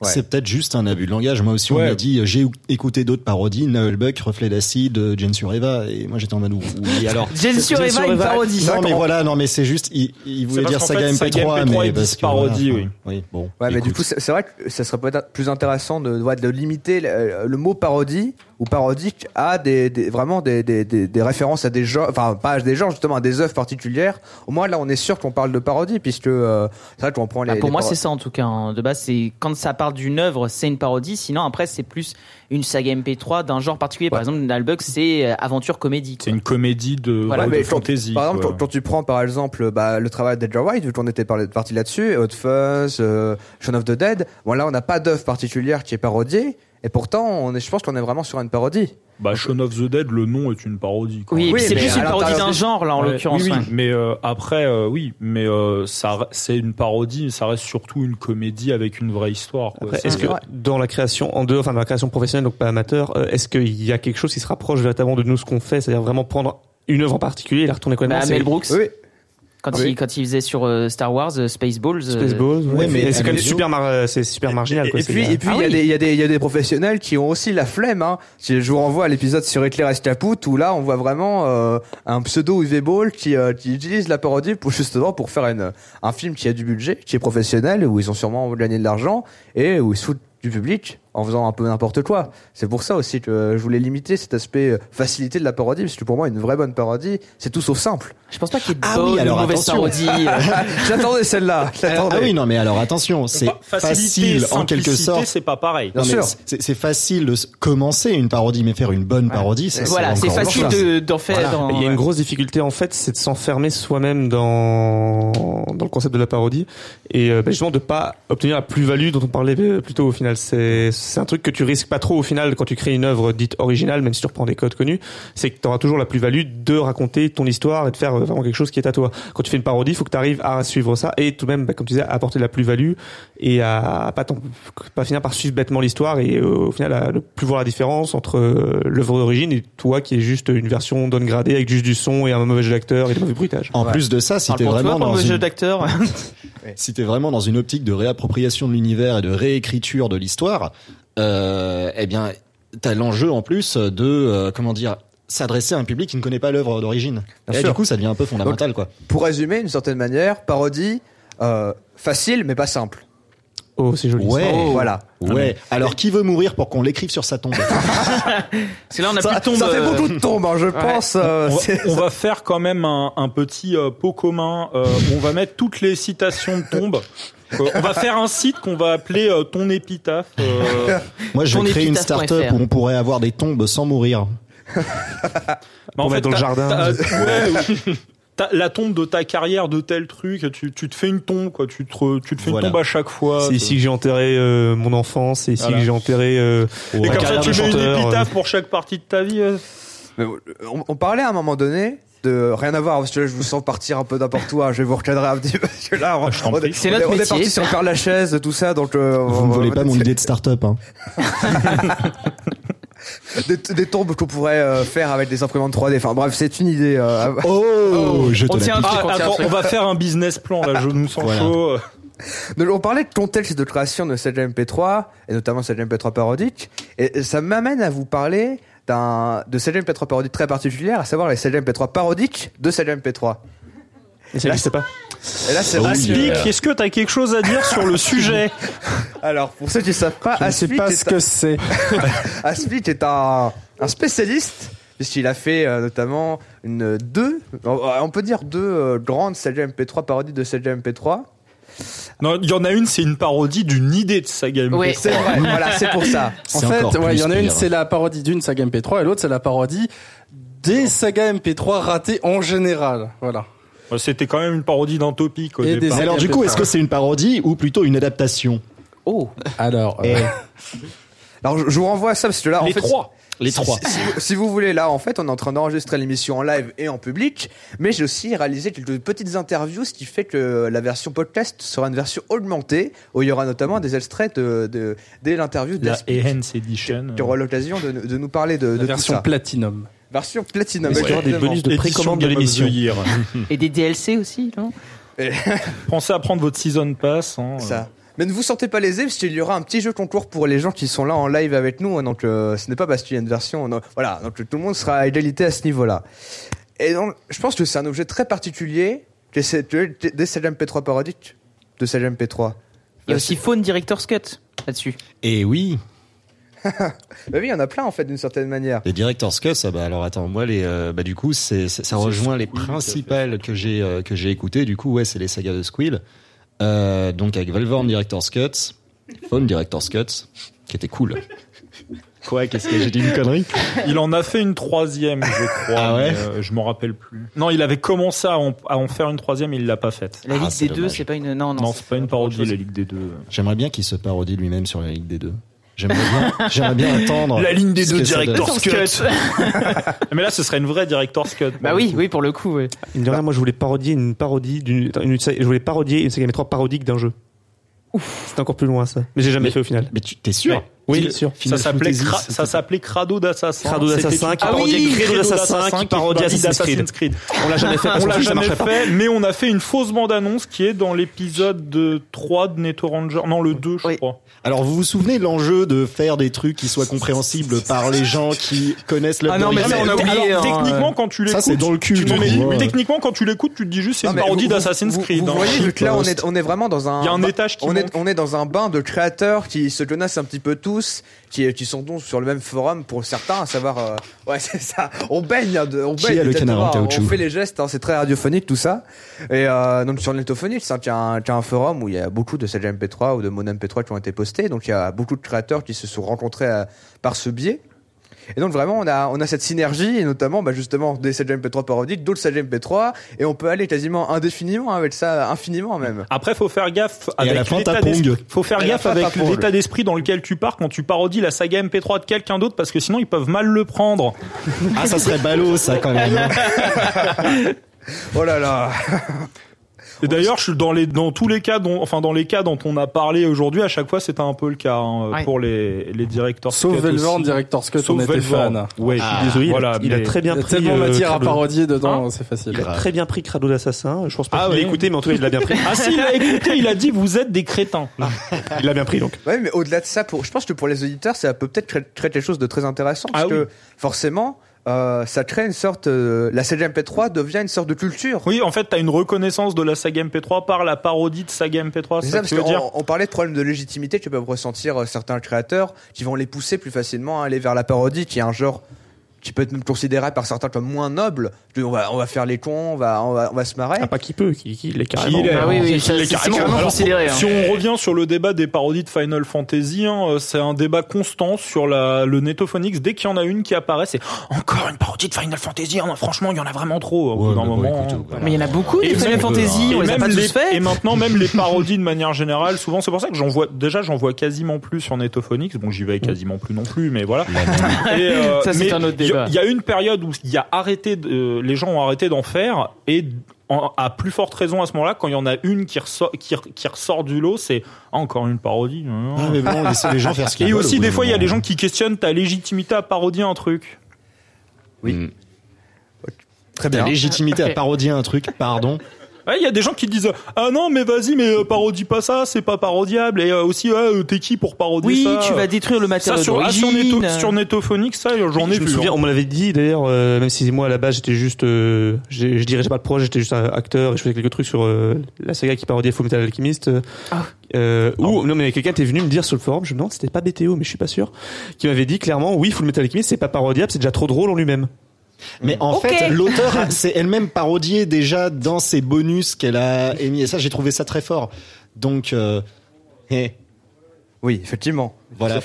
C'est peut-être juste un abus de langage. Moi aussi, on Ouais. m'a dit, euh, j'ai écouté d'autres parodies, Nullbuck, Reflet d'acide, Jen Sureva, et moi j'étais en mode, oui, alors. Jen Sureva, une parodie. Non, mais voilà, non, mais c'est juste, il, il voulait dire saga fait, MP3, saga MP3, mais parce que. parodie, voilà, oui. Oui, bon. Ouais, mais du coup, c'est vrai que ça serait peut-être plus intéressant de, de limiter le, le mot parodie ou parodique à des, des- vraiment des, des, des, des références à des genres, enfin pas à des genres justement, à des œuvres particulières. Au moins là, on est sûr qu'on parle de parodie puisque euh, c'est vrai qu'on prend les. Bah, pour les moi, paro- c'est ça en tout cas. hein. De base, c'est quand ça parle d'une œuvre, c'est une parodie. Sinon, après, c'est plus une saga MP3 d'un genre particulier. Par exemple, Nalbuck, c'est euh, aventure comédie. c'est une comédie de, Voilà, ouais, de fantasy. Par exemple, quand, quand tu prends par exemple bah, le travail d'Edgar White, vu qu'on était parlé- parti là-dessus, Hot Fuzz, euh, Shaun of the Dead, bon là on n'a pas d'œuvre particulière qui est parodiée, et pourtant on est, je pense qu'on est vraiment sur une parodie. Bah, Shaun of the Dead, le nom est une parodie. quoi. Oui, c'est plus une parodie d'un du- genre là en Ouais, l'occurrence. Oui, mais euh, après, euh, oui, mais euh, ça, c'est une parodie, mais ça reste surtout une comédie avec une vraie histoire. est-ce que vrai. dans la création en dehors, enfin dans la création professionnelle, donc pas amateur, euh, est-ce qu'il y a quelque chose qui se rapproche véritablement de nous ce qu'on fait, c'est-à-dire vraiment prendre une œuvre en particulier et la retourner complètement Bah, c'est- Mel Brooks, Oui, quand, Oui. il, quand il faisait sur euh, Star Wars, euh, Spaceballs. euh, Spaceballs, ouais, ouais, mais c'est quand même super, mar- euh, c'est super marginal. Et, Quoi, et puis, et puis, Ah il y a oui. des, il y a des, il y a des professionnels qui ont aussi la flemme, hein. Je vous renvoie à l'épisode sur Hitler et Caput où là, on voit vraiment, euh, un pseudo UV Ball qui, euh, qui utilise la parodie pour, justement, pour faire une, un film qui a du budget, qui est professionnel, où ils ont sûrement gagné de l'argent et où ils se foutent du public en faisant un peu n'importe quoi. C'est pour ça aussi que je voulais limiter cet aspect euh, facilité de la parodie, parce que pour moi, une vraie bonne parodie, c'est tout sauf simple. Je pense pas qu'il y ait de Ah bonne oui, ou alors mauvaise attention. parodie. J'attendais celle-là. je Ah l'attendais. oui, non, mais alors attention, c'est facile en quelque sorte. c'est pas pareil. Non, sûr. c'est c'est facile de commencer une parodie, mais faire une bonne parodie, ça, voilà, c'est facile de- d'en faire. dans- Il y a une grosse difficulté en fait, c'est de s'enfermer soi-même dans dans le concept de la parodie et euh, bah, justement de pas obtenir la plus-value dont on parlait euh, plus tôt au final. C'est c'est un truc que tu risques pas trop au final quand tu crées une œuvre dite originale, même si tu reprends des codes connus, c'est que tu auras toujours la plus-value de raconter ton histoire et de faire euh, vraiment quelque chose qui est à toi. Quand tu fais une parodie, il faut que tu arrives à suivre ça et tout de même, bah, comme tu disais, à apporter de la plus-value et à pas, pas finir par suivre bêtement l'histoire et euh, au final à ne plus voir la différence entre euh, l'œuvre d'origine et toi qui est juste une version downgradée avec juste du son et un mauvais jeu d'acteur et des mauvais bruitages. En plus de ça, si t'es vraiment dans le jeu une, d'acteur. si t'es vraiment dans une optique de réappropriation de l'univers et de réécriture de l'histoire, eh bien, t'as l'enjeu en plus de euh, comment dire s'adresser à un public qui ne connaît pas l'œuvre d'origine. Et là, du coup, ça devient un peu fondamental, quoi. Pour résumer, d'une certaine manière, parodie, euh, facile mais pas simple. Oh, c'est joli. Ouais. Oh, voilà. Ouais. Alors, qui veut mourir pour qu'on l'écrive sur sa tombe Parce que là, on a plus Ça, de tombe. ça fait euh, beaucoup de tombes, hein, je pense. euh, On va, c'est- on va faire quand même un, un petit euh, pot commun. euh, on va mettre toutes les citations de tombes. Euh, on va faire un site qu'on va appeler euh, ton épitaphe. euh, Moi, je Ton vais créer une start-up où on pourrait avoir des tombes sans mourir. mais en mettre dans le t'as- jardin. t'as- ouais, la tombe de ta carrière de tel truc, tu, tu te fais une tombe, quoi. Tu te, re- tu te fais Voilà. une tombe à chaque fois. C'est ici que j'ai enterré euh, mon enfance, c'est ici Voilà. que j'ai enterré euh, Et ma comme ça, carrière tu de mets une chanteur. euh. épitaphe pour chaque partie de ta vie. euh. Mais, on, on parlait à un moment donné de rien à voir parce que là, je vous sens partir un peu n'importe où. hein, je vais vous recadrer un petit peu parce que là, on, Ah, je on est, est- notre on est métier. parti sur Père Lachaise, tout ça. Donc, euh, Vous ne volez pas mon idée de start-up. Hein. des, des tombes qu'on pourrait euh, faire avec des imprimantes 3D. Enfin bref, c'est une idée. euh, Oh, je te On tient un truc, Ah, on tient un attends, truc. on va faire un business plan là. Je nous sens Voilà. chaud. Donc, on parlait de contexte de création de Sedge MP3 et notamment Sedge MP3 parodique et ça m'amène à vous parler de Sedge MP3 parodique très particulière, à savoir les Sedge MP3 parodiques de Sedge MP3. Et ça n'existe pas. Et là, c'est Oh oui. Aspic, est-ce que t'as quelque chose à dire sur le sujet? Alors, pour ceux qui ne savent pas, Je ne sais pas ce que c'est. Aspic est un, un spécialiste puisqu'il a fait euh, notamment une deux, on peut dire deux euh, grandes Sedge MP3 parodies de Sedge MP3. Non, il y en a une, c'est une parodie d'une idée de saga MP3. Ouais. C'est vrai, voilà, c'est pour ça. En fait, ouais, il y en a une, c'est la parodie d'une saga MP3 et l'autre, c'est la parodie des sagas MP3 ratées en général. Voilà. C'était quand même une parodie d'un topic au Et départ. des- Alors du coup, est-ce que c'est une parodie ou plutôt une adaptation? Oh, Alors, euh, Alors, je, vous renvoie à ça parce que là, en Les fait, trois. Les Si- Si, si vous- si vous voulez, là, en fait, on est en train d'enregistrer l'émission en live et en public, mais j'ai aussi réalisé quelques petites interviews, ce qui fait que la version podcast sera une version augmentée, où il y aura notamment des extraits de, de, dès l'interview de La Aspic, Enhance Edition. qui aura l'occasion de, de nous parler de, de la tout version ça. Platinum. Version Platinum. Qu'il y aura des bonus de précommande de Game of the l'émission Year. et des DLC aussi, non? Pensez à prendre votre season pass. hein. Ça. Mais ne vous sentez pas lésés parce qu'il y aura un petit jeu concours pour les gens qui sont là en live avec nous. hein, Donc euh, ce n'est pas parce qu'il y a une version. non, voilà, donc tout le monde sera à égalité à ce niveau-là. Et donc je pense que c'est un objet très particulier. Des Sage MP3 parodiques de Sage MP3. Il y a aussi Phone Director's Cut là-dessus. Et oui, Bah oui, il y en a plein en fait d'une certaine manière. les director's cut, ça, bah alors attends, moi les, euh, bah du coup, c'est- ça rejoint les principales que j'ai euh, que j'ai écoutées. Du coup, ouais, c'est les sagas de Squill. Euh, donc avec Valvorn director's cut, Phone director's cut, qui était cool. Quoi Qu'est-ce que j'ai dit une connerie? Il en a fait une troisième, je crois. Ah ouais? mais, euh, Je m'en rappelle plus. Non, il avait commencé à en, à en faire une troisième, et il l'a pas faite. La Ah, Ligue c'est des deux, c'est pas une. Non, non. Non, c'est pas une parodie, la Ligue des deux. J'aimerais bien qu'il se parodie lui-même sur la Ligue des deux. J'aimerais bien, j'aimerais bien attendre. La ligne des deux. Director's Cut. Mais là, ce serait une vraie Director's Cut. Bah oui, oui, pour le coup. me dit rien, moi je voulais parodier une parodie d'une, une- je voulais parodier une Sega MP3 parodique d'un jeu. C'était encore plus loin ça. Mais j'ai jamais Mais- fait au final. Mais tu t'es sûr? Ouais. Oui, sûr. Ça s'appelait ça s'appelait Crado d'Assassin. Crado d'Assassin C'était qui parodiait Ah Credo d'Assassin qui parodie parodie Assassin's Creed. On l'a jamais fait parce On l'a sait que ça jamais fait, mais on a fait une fausse bande-annonce qui est dans l'épisode de 3 de Neto Ranger. Non, le 2, je crois. Alors vous vous souvenez de l'enjeu de faire des trucs qui soient compréhensibles par les gens qui connaissent le Ah non, mais on a oublié, alors, hein, techniquement, quand tu Ça l'écoutes, c'est dans le cul. tu te tu dis- vois. techniquement, quand tu l'écoutes, tu te dis juste c'est une parodie d'Assassin's Creed. Vous hein. voyez, là on est, on est vraiment dans un. On est, on est dans un bain de créateurs qui se connaissent un petit peu tous, qui, qui sont donc sur le même forum pour certains, à savoir. euh, ouais, c'est ça. On baigne, hein, de- on baigne. a le exactement, canard en On fait les gestes, hein, c'est très radiophonique tout ça. Et euh, donc sur Netophonique, c'est un, un, un forum où il y a beaucoup de Sage MP3 ou de Mon MP3 qui ont été postés. Donc il y a beaucoup de créateurs qui se sont rencontrés à- par ce biais. Et donc vraiment on a on a cette synergie et notamment bah, justement des Sage MP3 parodiques, d'autres Sage MP3 et on peut aller quasiment indéfiniment avec ça, infiniment même. Après, faut faire gaffe avec l'état d'esprit. Faut faire gaffe avec l'état d'esprit dans lequel tu pars quand tu parodies la saga MP3 de quelqu'un d'autre parce que sinon ils peuvent mal le prendre. Ah ça serait ballot ça quand même. Oh là là. Et d'ailleurs, je suis dans les dans tous les cas dont enfin dans les cas dont on a parlé aujourd'hui, à chaque fois c'était un peu le cas hein, Ouais. pour les les directeurs. Sauf aussi. Director's Cut, Sauf on était fan. Ouais, je Ah, suis désolé. Voilà, il a très bien Il y a pris. tellement euh, matière à Crado. parodier dedans, c'est facile. Il a très bien pris Crado d'Assassin. Je pense pas Ah qu'il l'a oui. écouté, mais en tout cas il l'a bien pris. Ah si, il a écouté, il a dit vous êtes des crétins. Il l'a bien pris donc. Ouais, mais au-delà de ça, pour, je pense que pour les auditeurs, ça peut peut-être créer, créer quelque chose de très intéressant parce Ah oui. que forcément, euh, ça crée une sorte, euh, la CGMP3 devient une sorte de culture. Oui, en fait, t'as une reconnaissance de la saga MP3 par la parodie de saga MP3. C'est ça, ça que parce dire qu'on on parlait de problème de légitimité que peuvent ressentir euh, certains créateurs qui vont les pousser plus facilement à aller vers la parodie, qui est un genre qui peut être même considéré par certains comme moins noble. De, On va, on va faire les cons, on va, on va, on va se marrer. Ah, pas qui peut, qui, qui l'est carrément. Qui Ah oui, oui, c'est carrément. carrément Alors, considéré. hein. Si on revient sur le débat des parodies de Final Fantasy, hein, euh, c'est un débat constant sur la, le Netophonix. Dès qu'il y en a une qui apparaît, c'est encore une parodie de Final Fantasy. hein, franchement, il y en a vraiment trop. Au bout Ouais, d'un moment, écoute, voilà. Mais il y en a beaucoup des Et Final Fantasy, et on les a même pas les- tous faits. Et maintenant, même les parodies de manière générale, souvent, c'est pour ça que j'en vois, déjà, j'en vois quasiment plus sur Netophonix. Bon, j'y vais quasiment plus non plus, mais voilà. Et, euh, Ça, c'est un autre a- débat. Il y, a une période où il y a arrêté, de- euh, les gens ont arrêté d'en faire et en- à plus forte raison à ce moment-là, quand il y en a une qui ressort, qui, re- qui ressort du lot, c'est ah, encore une parodie. Ah, mais bon, laissez les gens faire ce qu'ils Et aussi, des fois, il y a des gens qui questionnent ta légitimité à parodier un truc. Mm. Très Ta bien. légitimité à parodier un truc, pardon. Ouais, Il y a des gens qui disent ah non mais vas-y mais euh, parodie pas ça c'est pas parodiable et euh, aussi ouais, euh, t'es qui pour parodier Oui, ça tu vas détruire le ça matériau sur, ah, sur. Neto, sur ça j'en ai je me souviens, hein. on me l'avait dit d'ailleurs, euh, même si moi à la base j'étais juste, euh, je dirigeais pas le projet, j'étais juste un acteur et je faisais quelques trucs sur euh, la saga qui parodiait Full Metal Alchemist. euh, Ah. euh, ou non mais quelqu'un était venu me dire sur le forum, je me demande si c'était pas BTO mais je suis pas sûr, qui m'avait dit clairement oui Full Metal Alchemist c'est pas parodiable, c'est déjà trop drôle en lui-même. Mais en fait, l'auteur s'est elle-même parodiée déjà dans ses bonus qu'elle a émis. Et ça, j'ai trouvé ça très fort. Donc, euh, eh, Oui, effectivement. voilà.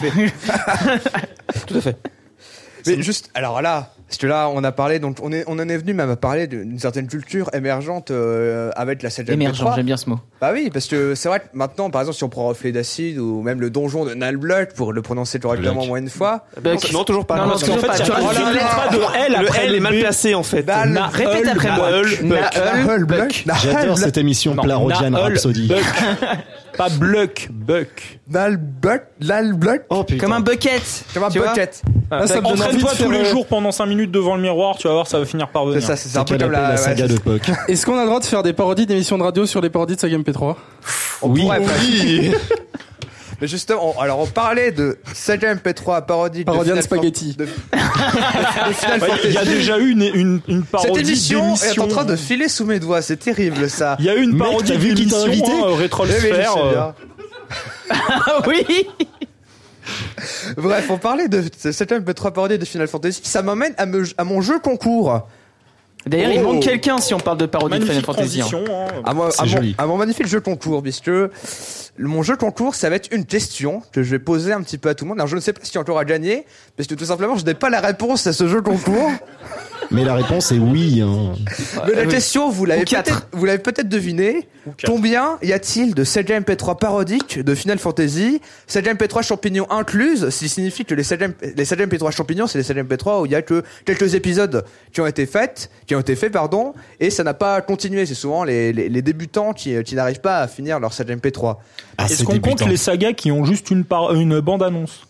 Tout à fait. Mais juste, alors là, parce que là, on a parlé, donc on, est, on en est venu même à parler d'une certaine culture émergente euh, avec la scène Émergent, j'aime bien ce mot. Bah oui, parce que c'est vrai que maintenant, par exemple, si on prend Reflet d'acide ou même le donjon de Nalbluck, pour le prononcer correctement au moins une fois, Buck. Non toujours pas. Non, non, parce qu'en fait, pas. Tu rajoutes une lettre pas de L le L est mal placé en fait. Nal- Na- répète après moi. J'adore cette émission Non, Plarodian Rhapsody. Pas Bluck Buck. Nalbluck, Nalbluck, Oh putain. Comme un bucket. comme un Tu vois bucket. Ah, ça me donne envie de entraîne-toi tous faire, les euh, jours pendant 5 minutes devant le miroir tu vas voir ça va finir par C'est venir ça, c'est c'est un C'est peu comme la, la saga ouais, de Puck. Est-ce qu'on a le droit de faire des parodies d'émissions de radio sur les parodies de saga MP3 on pourrait faire- Mais justement, on- alors on parlait de Saga MP3 parodie de Parodian Final Spaghetti. Fan- de- de Final Ouais, il y a Fantasy. déjà eu une, une, une parodie Cette émission est d'émission. en train de filer sous mes doigts, c'est terrible ça. il y a eu une Mec, parodie t'as vu qui t'a d'émission invité hein, Eh Rétro oui, je sais bien. Ah oui. Bref, on parlait de de Saga MP3 parodie de Final Fantasy. Ça m'amène à, me- à mon jeu concours. D'ailleurs, il Oh. manque quelqu'un si on parle de parodie de Final magnifique Fantasy. hein. transition hein. à, moi- C'est à mon, joli. à mon magnifique jeu concours, puisque mon jeu concours, ça va être une question que je vais poser un petit peu à tout le monde. Alors, je ne sais pas si encore à gagner, parce que tout simplement, je n'ai pas la réponse à ce jeu concours. Mais la réponse est oui. hein. Mais la oui. question, vous l'avez peut-être, vous l'avez peut-être deviné. Combien y a-t-il de Sega MP3 parodiques de Final Fantasy? Sega MP3 champignons incluses, ce qui signifie que les Sega, les Sega MP3 champignons, c'est les Sega MP3 où il y a que quelques épisodes qui ont été faits, qui ont été faits, pardon, et ça n'a pas continué. C'est souvent les, les, les débutants qui, qui n'arrivent pas à finir leur Sega MP3. Ah, Est-ce qu'on compte les sagas qui ont juste une, par- une bande-annonce?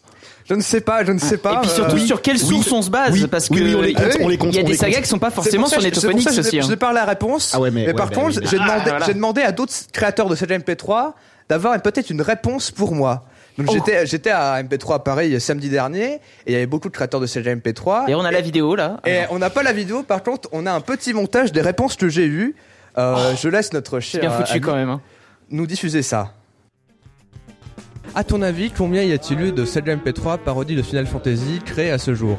Je ne sais pas, je ne sais pas. Et puis euh, surtout, sur quelle source on se base. Parce que les les il y a des les sagas qui sont pas forcément sur Netophonix ça que je aussi. n'ai- hein. Je n'ai pas la réponse. Ah ouais, mais- par contre, j'ai demandé, à d'autres créateurs de Sega MP3 d'avoir peut-être une réponse pour moi. Donc Oh. j'étais, j'étais à MP3 à Paris samedi dernier et il y avait beaucoup de créateurs de Sega MP3. Et on a la vidéo là. Et on n'a pas la vidéo, par contre, on a un petit montage des réponses que j'ai eues. Euh, je laisse notre cher Oh. Bien foutu ami quand même. hein. nous diffuser ça. À ton avis, combien y a-t-il eu de Sega MP3 parodie de Final Fantasy créées à ce jour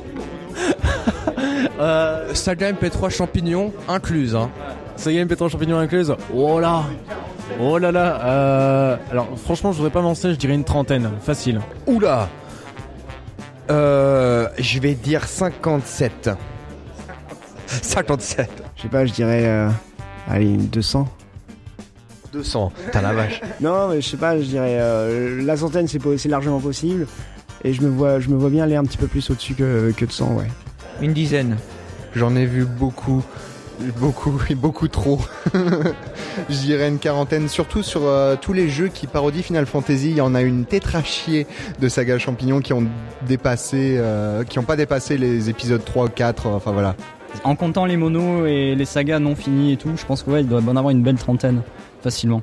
Euh, Saga MP3 champignons incluse. Hein. Saga MP3 champignons incluse. Oh là Oh là là euh, Alors franchement je voudrais pas m'enseigner, je dirais une trentaine, facile. Oula euh, Je vais dire 57. 57. Je sais pas, je dirais. euh, allez, 200. 200. T'as la vache. Non, mais je sais pas, je dirais. euh, la centaine, c'est largement possible. Et je me vois, je me vois bien aller un petit peu plus au-dessus que, que de 100, ouais. Une dizaine. J'en ai vu beaucoup. Beaucoup, beaucoup trop. Je dirais une quarantaine, surtout sur euh, tous les jeux qui parodient Final Fantasy. Il y en a une tétrachier de saga champignons qui ont dépassé, euh, qui ont pas dépassé les épisodes 3, 4, enfin voilà. En comptant les monos et les sagas non finis et tout, je pense que ouais, il doit en avoir une belle trentaine, facilement.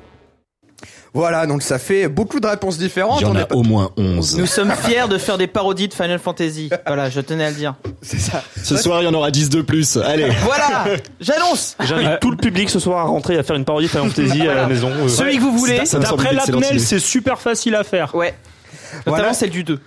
Voilà, donc ça fait beaucoup de réponses différentes. Il y en On a est pas- au moins 11. Nous sommes fiers de faire des parodies de Final Fantasy. Voilà, je tenais à le dire. C'est ça. Ce soir, il y en aura 10 de plus. Allez. Voilà, j'annonce. J'invite tout le public ce soir à rentrer à faire une parodie de Final Fantasy à la maison. Celui que vous voulez. D'après l'Apnel, c'est super facile à faire. Ouais. Notamment Voilà. celle du 2.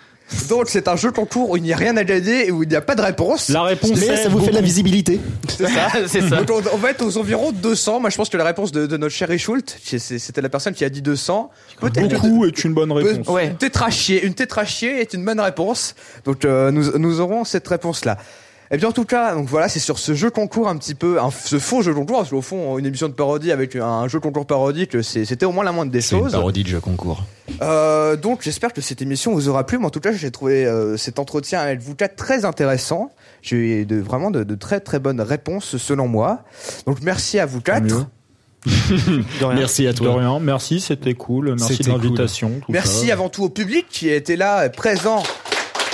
Donc c'est un jeu concours où il n'y a rien à gagner et où il n'y a pas de réponse. La réponse Mais est ça vous fait de la visibilité. C'est ça. C'est ça. Donc on, on va être aux environs 200. Moi je pense que la réponse de, de notre cher Schult, c'était la personne qui a dit 200. Peut-être que Beaucoup est une bonne réponse. Peut- Une tétrachier, une tétrachier est une bonne réponse. Donc euh, nous, nous aurons cette réponse-là. Et bien en tout cas, donc voilà, c'est sur ce jeu concours un petit peu, un, ce faux jeu concours, parce qu'au fond, une émission de parodie avec un jeu concours parodique, c'était au moins la moindre des C'est une choses. parodie de jeu concours. Euh, donc j'espère que cette émission vous aura plu. Mais en tout cas, j'ai trouvé euh, cet entretien avec vous quatre très intéressant. J'ai eu de, vraiment de, de très très bonnes réponses selon moi. Donc merci à vous quatre. Merci à toi. rien, merci, c'était cool. Merci de cool. l'invitation. Merci ça. avant tout au public qui était là, euh, présent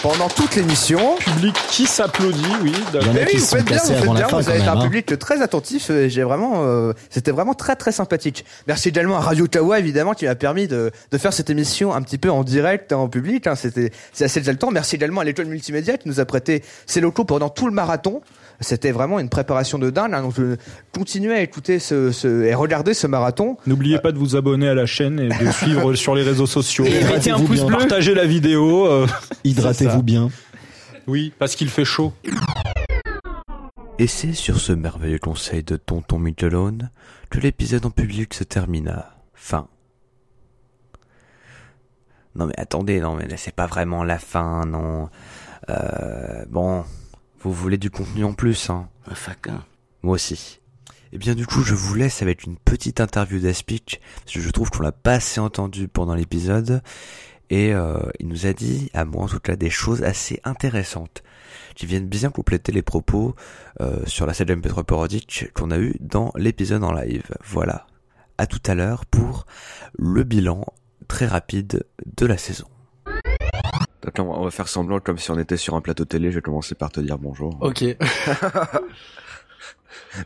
pendant toute l'émission. Public qui s'applaudit, oui. Il y en a Mais qui oui, se vous faites bien, vous faites bien, fin vous avez été même. un hein. public très attentif. et J'ai vraiment, euh, c'était vraiment très très sympathique. Merci également à Radio Tawa évidemment qui m'a permis de, de faire cette émission un petit peu en direct, en public. Hein, c'était, c'est assez déjà le temps. Merci également à l'étoile multimédia qui nous a prêté ses locaux pendant tout le marathon. C'était vraiment une préparation de dingue. hein, donc je continuez à écouter ce, ce et regarder ce marathon. N'oubliez pas de vous abonner à la chaîne et de suivre sur les réseaux sociaux. Et mettez un Hydratez-vous pouce bien. bleu. Partagez la vidéo. euh, Hydratez-vous bien. oui, parce qu'il fait chaud. Et c'est sur ce merveilleux conseil de Tonton Michelone que l'épisode en public se termina. Fin. Non mais attendez, non mais là, c'est pas vraiment la fin, non. Euh, bon, vous voulez du contenu en plus, hein Moi aussi. Et bien du coup, je vous laisse avec une petite interview d'Aspic, parce que je trouve qu'on l'a pas assez entendu pendant l'épisode, et euh, il nous a dit, à moi en tout cas, des choses assez intéressantes, qui viennent bien compléter les propos euh, sur la scène MP3 parodique qu'on a eu dans l'épisode en live. Voilà. À tout à l'heure pour le bilan très rapide de la saison. On va faire semblant comme si on était sur un plateau télé. Je vais commencer par te dire bonjour. Ok.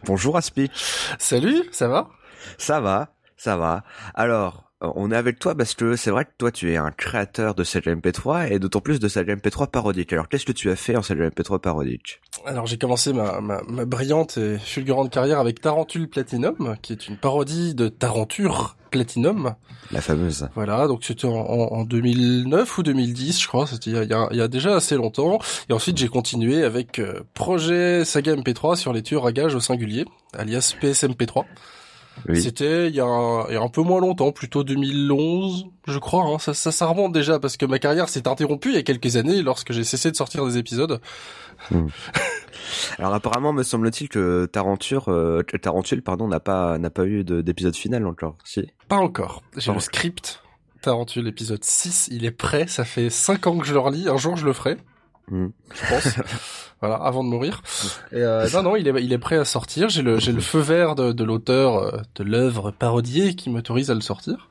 bonjour Aspi. Salut, ça va? Ça va, ça va. Alors, on est avec toi parce que c'est vrai que toi tu es un créateur de Sage MP3 et d'autant plus de Sage MP3 parodique. Alors qu'est-ce que tu as fait en Sage MP3 parodique? Alors j'ai commencé ma, ma, ma brillante et fulgurante carrière avec Tarantule Platinum, qui est une parodie de Tarenture Platinum. La fameuse. Voilà, donc c'était en, en, en 2009 ou 2010, je crois, c'était il y a déjà assez longtemps. Et ensuite j'ai continué avec euh, projet Saga MP3 sur les tueurs à gages au singulier, alias PSMP3. Oui. C'était il y, a un, il y a un peu moins longtemps, plutôt 2011, je crois. Hein. Ça, ça, ça remonte déjà parce que ma carrière s'est interrompue il y a quelques années lorsque j'ai cessé de sortir des épisodes. Alors apparemment, me semble-t-il que Tarenture, euh, Tarentule, pardon, n'a pas n'a pas eu de- d'épisode final encore. Si? Pas encore. J'ai le script. Tarantule épisode 6, il est prêt. Ça fait 5 ans que je le relis. Un jour, je le ferai. Hmm. Je pense. voilà, avant de mourir. Et euh, non, non, il est, il est prêt à sortir. J'ai le, j'ai le feu vert de, de l'auteur euh, de l'œuvre parodiée qui m'autorise à le sortir.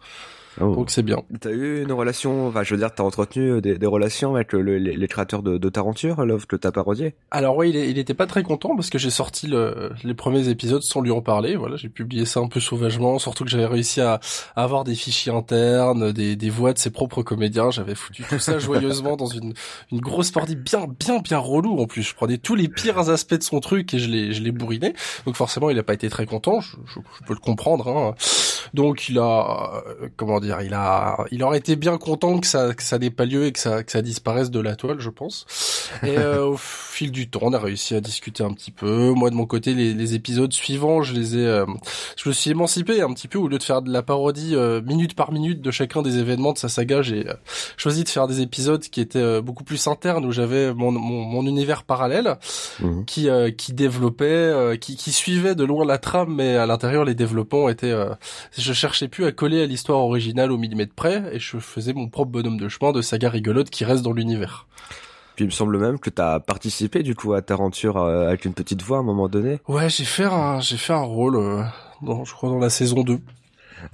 Oh. Donc c'est bien. T'as eu une relation, enfin je veux dire, t'as entretenu des, des relations avec le- les, les créateurs de, de Tarenture, l'œuvre que t'as parodiée Alors ouais, il, il était pas très content parce que j'ai sorti le, les premiers épisodes sans lui en parler. Voilà, j'ai publié ça un peu sauvagement, surtout que j'avais réussi à, à avoir des fichiers internes, des, des voix de ses propres comédiens. J'avais foutu tout ça joyeusement dans une, une grosse partie bien, bien, bien relou en plus. Je prenais tous les pires aspects de son truc et je les, je les bourrinais. Donc forcément, il a pas été très content. Je, je- je peux le comprendre. Hein. Donc il a, euh, comment dire, il a, il aurait été bien content que ça, que ça n'ait pas lieu et que ça, que ça disparaisse de la toile, je pense. Et euh, au fil du temps, on a réussi à discuter un petit peu. Moi, de mon côté, les, les épisodes suivants, je les ai, euh, je me suis émancipé un petit peu au lieu de faire de la parodie euh, minute par minute de chacun des événements de sa saga. J'ai euh, choisi de faire des épisodes qui étaient euh, beaucoup plus internes où j'avais mon, mon, mon univers parallèle qui euh, qui développait, euh, qui qui suivait de loin la trame, mais à l'intérieur les développements étaient. Je cherchais plus à coller à l'histoire originale au millimètre près et je faisais mon propre bonhomme de chemin de saga rigolote qui reste dans l'univers. Puis il me semble même que t'as participé du coup à Tarenture euh, avec une petite voix à un moment donné. Ouais, j'ai fait un, j'ai fait un rôle, euh, dans, je crois dans la saison 2.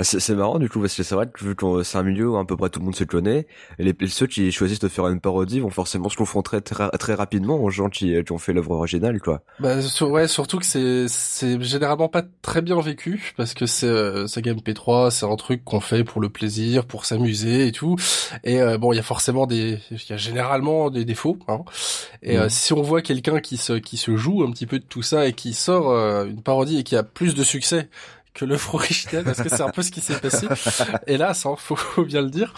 C'est c'est marrant du coup parce que c'est vrai que vu que c'est un milieu où à peu près tout le monde se connaît, et les, ceux qui choisissent de faire une parodie vont forcément se confronter très, très rapidement aux gens qui, qui ont fait l'œuvre originale quoi. Bah, sur- ouais, surtout que c'est, c'est généralement pas très bien vécu parce que c'est, euh, Saga MP3, c'est un truc qu'on fait pour le plaisir, pour s'amuser et tout. Et euh, bon, il y a forcément des, il y a généralement des défauts. Hein. Et Mhm. euh, si on voit quelqu'un qui se, qui se joue un petit peu de tout ça et qui sort euh, une parodie et qui a plus de succès que l'œuvre originale parce que c'est un peu ce qui s'est passé. Hélas, hein, faut, faut bien le dire.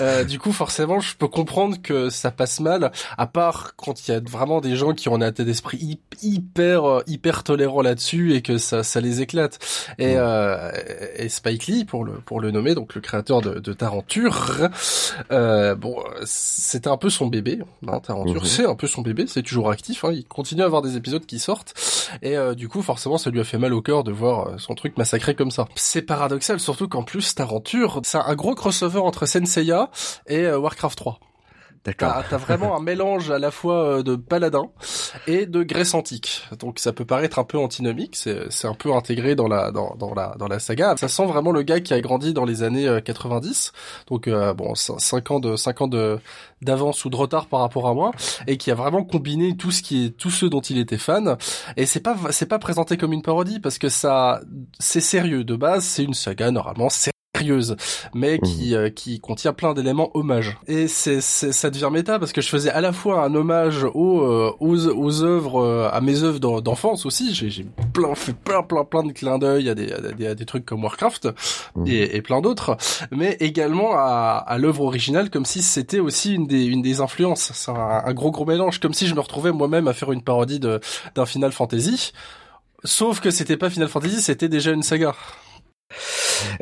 Euh, du coup, forcément, je peux comprendre que ça passe mal, à part quand il y a vraiment des gens qui ont un état d'esprit hy- hyper euh, hyper tolérant là-dessus et que ça ça les éclate. Et, euh, et Spike Lee pour le pour le nommer, donc le créateur de, de Tarenture, euh, bon, c'était un peu son bébé. Hein, Tarenture, Mhm. c'est un peu son bébé, c'est toujours actif. Hein, il continue à avoir des épisodes qui sortent et euh, du coup, forcément, ça lui a fait mal au cœur de voir euh, son truc massacré C'est paradoxal, surtout qu'en plus, Tarenture, c'est un gros crossover entre Senseiya et euh, Warcraft 3. D'accord. T'as vraiment un mélange à la fois euh, de paladin et de Grèce antique. Donc ça peut paraître un peu antinomique, c'est un peu intégré dans la dans, la dans la saga. Ça sent vraiment le gars qui a grandi dans les années euh, 90. Donc euh, bon, 5 ans de 5 ans de d'avance ou de retard par rapport à moi et qui a vraiment combiné tout ce qui est tout ce dont il était fan et c'est pas c'est pas présenté comme une parodie parce que ça c'est sérieux de base, c'est une saga normalement sérieuse mais qui euh, qui contient plein d'éléments hommages. Et c'est ça devient méta parce que je faisais à la fois un hommage aux euh, aux, aux œuvres euh, à mes œuvres d'en- d'enfance aussi. J'ai plein fait plein plein plein de clins d'œil à des, à des à des trucs comme Warcraft et, et plein d'autres mais également à, à l'œuvre originale comme si c'était aussi une des une des influences. C'est un, un gros gros mélange comme si je me retrouvais moi-même à faire une parodie d'un Final Fantasy. Sauf que c'était pas Final Fantasy c'était déjà une saga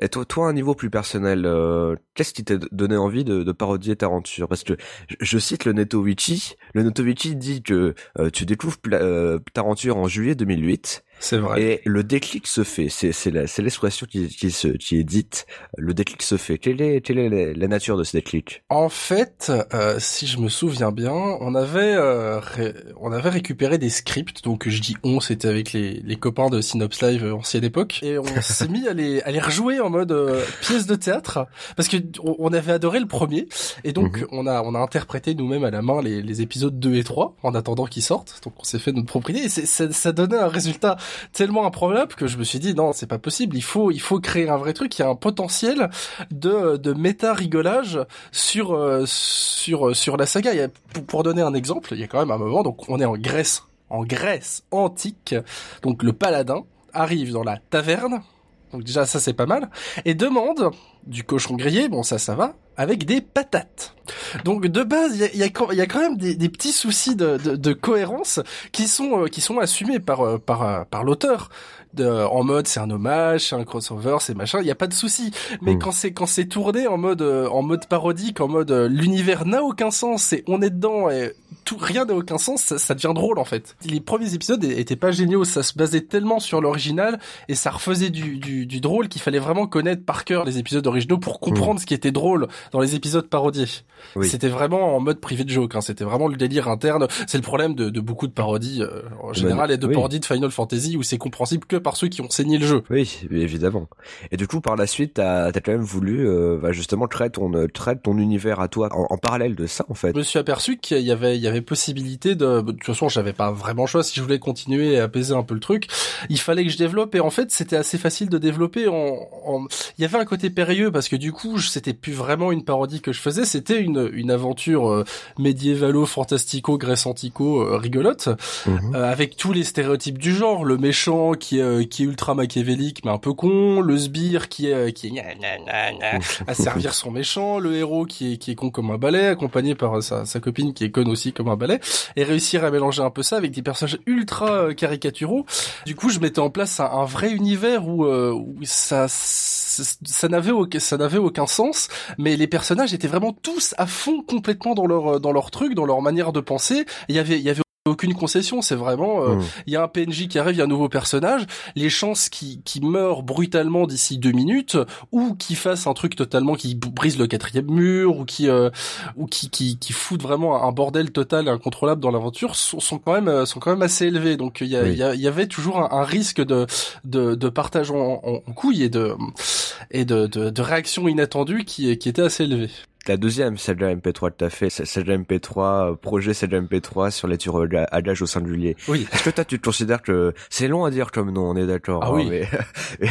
Et toi, toi, un niveau plus personnel, euh, qu'est-ce qui t'a donné envie de, de parodier Tarenture Parce que je, cite le Netovici. Le Netovici dit que euh, tu découvres euh, Tarenture en juillet 2008. C'est vrai. Et le déclic se fait. C'est c'est la- c'est l'expression qui, qui, se, qui est dite. Le déclic se fait. Quelle est, quelle est la, la nature de ce déclic? En fait, euh, si je me souviens bien, on avait euh, ré- on avait récupéré des scripts. Donc je dis on, c'était avec les, les copains de Synops Live euh, ancienne époque, et on s'est mis à les à les rejouer en mode euh, pièce de théâtre parce que on, on avait adoré le premier, et donc on a on a interprété nous-mêmes à la main les, les épisodes 2 et 3 en attendant qu'ils sortent. Donc on s'est fait notre propre idée, et c'est- ça, ça donnait un résultat tellement improbable que je me suis dit non, c'est pas possible. Il faut il faut créer un vrai truc. Il y a un potentiel de de méta rigolage sur euh, sur la saga. Pour, pour donner un exemple, il y a quand même un moment. Donc on est en Grèce antique. Donc le paladin arrive dans la taverne. Donc déjà ça c'est pas mal. Et demande du cochon grillé. Bon ça ça va avec des patates. Donc de base, il y a, quand- même des, petits soucis de, cohérence qui sont euh, qui sont assumés par euh, euh, par l'auteur. De- En mode c'est un hommage, c'est un crossover, c'est machin, il y a pas de souci. Mais quand c'est quand c'est tourné en mode euh, en mode parodique, en mode euh, l'univers n'a aucun sens et on est dedans et tout rien n'a aucun sens, ça, ça devient drôle en fait. Les premiers épisodes étaient pas géniaux, ça se basait tellement sur l'original et ça refaisait du, du, du drôle qu'il fallait vraiment connaître par cœur les épisodes originaux pour comprendre ce qui était drôle dans les épisodes parodiés. Oui. C'était vraiment en mode privé de joke, hein. c'était vraiment le délire interne. C'est le problème de, de beaucoup de parodies euh, en général et de oui. parodies de Final Fantasy où c'est compréhensible que par ceux qui ont saigné le jeu. Oui, évidemment. Et du coup, par la suite, t'as as quand même voulu euh, bah, justement créer ton, euh, créer ton univers à toi en, en parallèle de ça, en fait. Je me suis aperçu qu'il y avait, il y avait possibilité de, de toute façon, j'avais pas vraiment le choix si je voulais continuer à apaiser un peu le truc. Il fallait que je développe et en fait, c'était assez facile de développer en, en- il y avait un côté périlleux parce que du coup, c'était plus vraiment une parodie que je faisais, c'était une, une aventure euh, médiévalo, fantastico, grèce antico, euh, rigolote, euh, avec tous les stéréotypes du genre, le méchant qui est, euh, qui est ultra machiavélique mais un peu con, le sbire qui est, euh, qui est à servir son méchant, le héros qui est, qui est con comme un balai, accompagné par euh, sa, sa copine qui est conne aussi comme un balai, et réussir à mélanger un peu ça avec des personnages ultra euh, caricaturaux. Du coup, je mettais en place un, un vrai univers où, euh, où ça, ça, ça n'avait aucun, ça n'avait aucun sens, mais les personnages étaient vraiment tous à fond complètement dans leur, dans leur truc, dans leur manière de penser. Il y avait, il y avait aucune concession, c'est vraiment euh, Mm. il y a un PNJ qui arrive, il y a un nouveau personnage, les chances qu'il qu'il meure brutalement d'ici deux minutes ou qu'il fasse un truc totalement qui brise le quatrième mur ou qui euh, ou qui, qui qui fout vraiment un bordel total et incontrôlable dans l'aventure sont, sont quand même euh, sont quand même assez élevés. Donc il y, a- Oui. y, a- y avait toujours un, un risque de de, de partage en, en, en couille et de et de, de, de réaction inattendue qui qui était assez élevé. La deuxième saga MP3 que t'as fait, c'est saga MP3, euh, projet saga MP3 sur les tueurs à gage au singulier. Oui. Est-ce que toi tu te considères que c'est long à dire comme nom, on est d'accord. Ah hein, oui. Mais,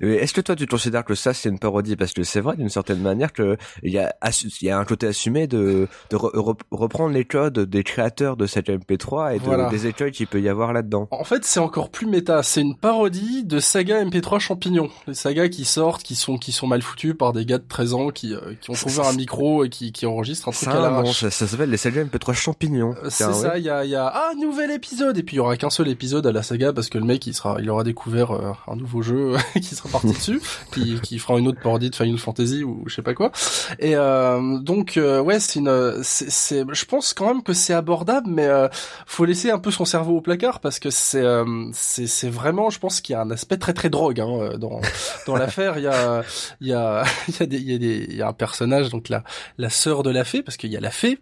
mais est-ce que toi tu considères que ça c'est une parodie? Parce que c'est vrai d'une certaine manière que il y a assu- il y a un côté assumé de de re- re- reprendre les codes des créateurs de saga MP3 et de, Voilà. des écueils qu'il peut y avoir là-dedans. En fait, c'est encore plus méta. C'est une parodie de saga MP3 champignons. Les sagas qui sortent, qui sont qui sont mal foutus par des gars de 13 ans qui euh, qui ont trouvé un micro et qui qui enregistrent un truc Ça, à non, l'arrache. ça, ça s'appelle les sagas MP3 champignons. Euh, C'est ça, il y a, y a ah nouvel épisode et puis il y aura qu'un seul épisode à la saga parce que le mec il sera il aura découvert euh, un nouveau jeu qui sera parti dessus, qui qui fera une autre parodie de Final Fantasy ou je sais pas quoi. Et euh, donc euh, ouais c'est une c'est c'est je pense quand même que c'est abordable mais euh, faut laisser un peu son cerveau au placard parce que c'est euh, c'est c'est vraiment je pense qu'il y a un aspect très très drogue hein, dans dans l'affaire il y a il y a il y a des il y a des il y a un personnage donc la la sœur de la fée parce qu'il y a la fée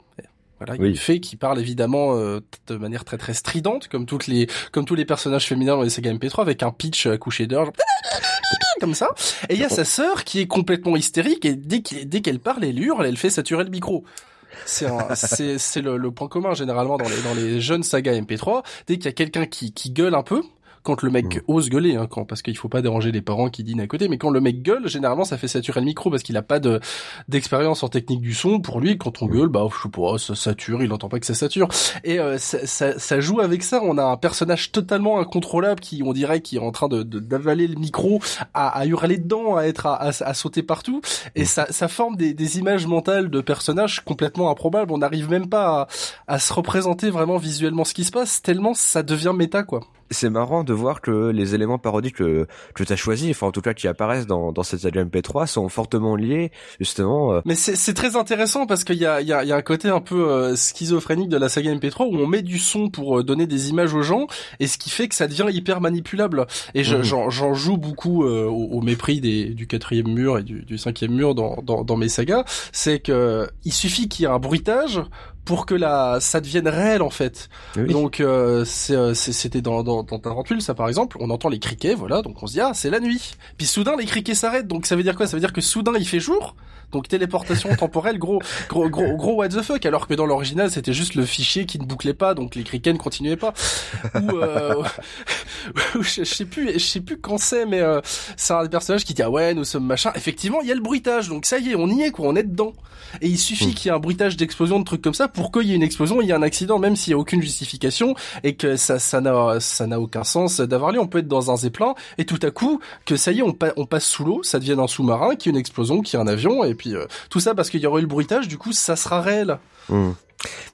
voilà, Oui. une fée qui parle évidemment euh, de manière très très stridente, comme toutes les comme tous les personnages féminins dans les sagas MP3, avec un pitch à coucher d'heure, genre comme ça. Et il y a sa sœur qui est complètement hystérique et dès qu'elle dès qu'elle parle, elle hurle, elle fait saturer le micro. C'est un- c'est c'est le, le point commun généralement dans les dans les jeunes sagas MP3. Dès qu'il y a quelqu'un qui qui gueule un peu. Quand le mec ose gueuler, hein, quand, parce qu'il faut pas déranger les parents qui dînent à côté, mais quand le mec gueule, généralement ça fait saturer le micro parce qu'il a pas de d'expérience en technique du son. Pour lui, quand on gueule, bah je sais pas, ça sature, il entend pas que ça sature. Et euh, ça, ça, ça joue avec ça. On a un personnage totalement incontrôlable qui, on dirait, qui est en train de de- d'avaler le micro, à, à hurler dedans, à être à, à, à sauter partout. Et ça, ça forme des, des images mentales de personnages complètement improbables. On n'arrive même pas à, à se représenter vraiment visuellement ce qui se passe, tellement ça devient méta, quoi. C'est marrant de voir que les éléments parodiques que, que tu as choisis, enfin en tout cas qui apparaissent dans, dans cette saga MP3, sont fortement liés justement. euh, Mais c'est très intéressant parce qu'il y a, il y, a, il y a un côté un peu euh, schizophrénique de la saga MP3 où on met du son pour euh, donner des images aux gens et ce qui fait que ça devient hyper manipulable. Et je- Mhm. j'en joue beaucoup au, au mépris des, du quatrième mur et du, du cinquième mur dans, dans, dans mes sagas. C'est que il suffit qu'il y ait un bruitage pour que la ça devienne réel en fait. Oui. Donc euh, euh, c'était dans, dans, dans Tarantule ça par exemple, on entend les criquets, voilà, donc on se dit ah c'est la nuit. Puis soudain les criquets s'arrêtent, donc ça veut dire quoi? Ça veut dire que soudain il fait jour? Donc téléportation temporelle, gros, gros, gros, gros what the fuck, alors que dans l'original c'était juste le fichier qui ne bouclait pas, donc les criquets ne continuaient pas. Ou, euh, je, sais plus, je sais plus quand c'est, mais euh, c'est un des personnages qui dit ah ouais nous sommes machin. Effectivement il y a le bruitage, donc ça y est on y est quoi, on est dedans. Et il suffit qu'il y ait un bruitage d'explosion, de trucs comme ça, pour qu'il y ait une explosion, il y a un accident, même s'il y a aucune justification et que ça, ça n'a, ça n'a aucun sens d'avoir lieu. On peut être dans un zeppelin et tout à coup que ça y est, on, pa- on passe sous l'eau, ça devient un sous-marin, qu'il y a une explosion, a un avion et puis euh, tout ça parce qu'il y aura eu le bruitage. Du coup, ça sera réel. hmm.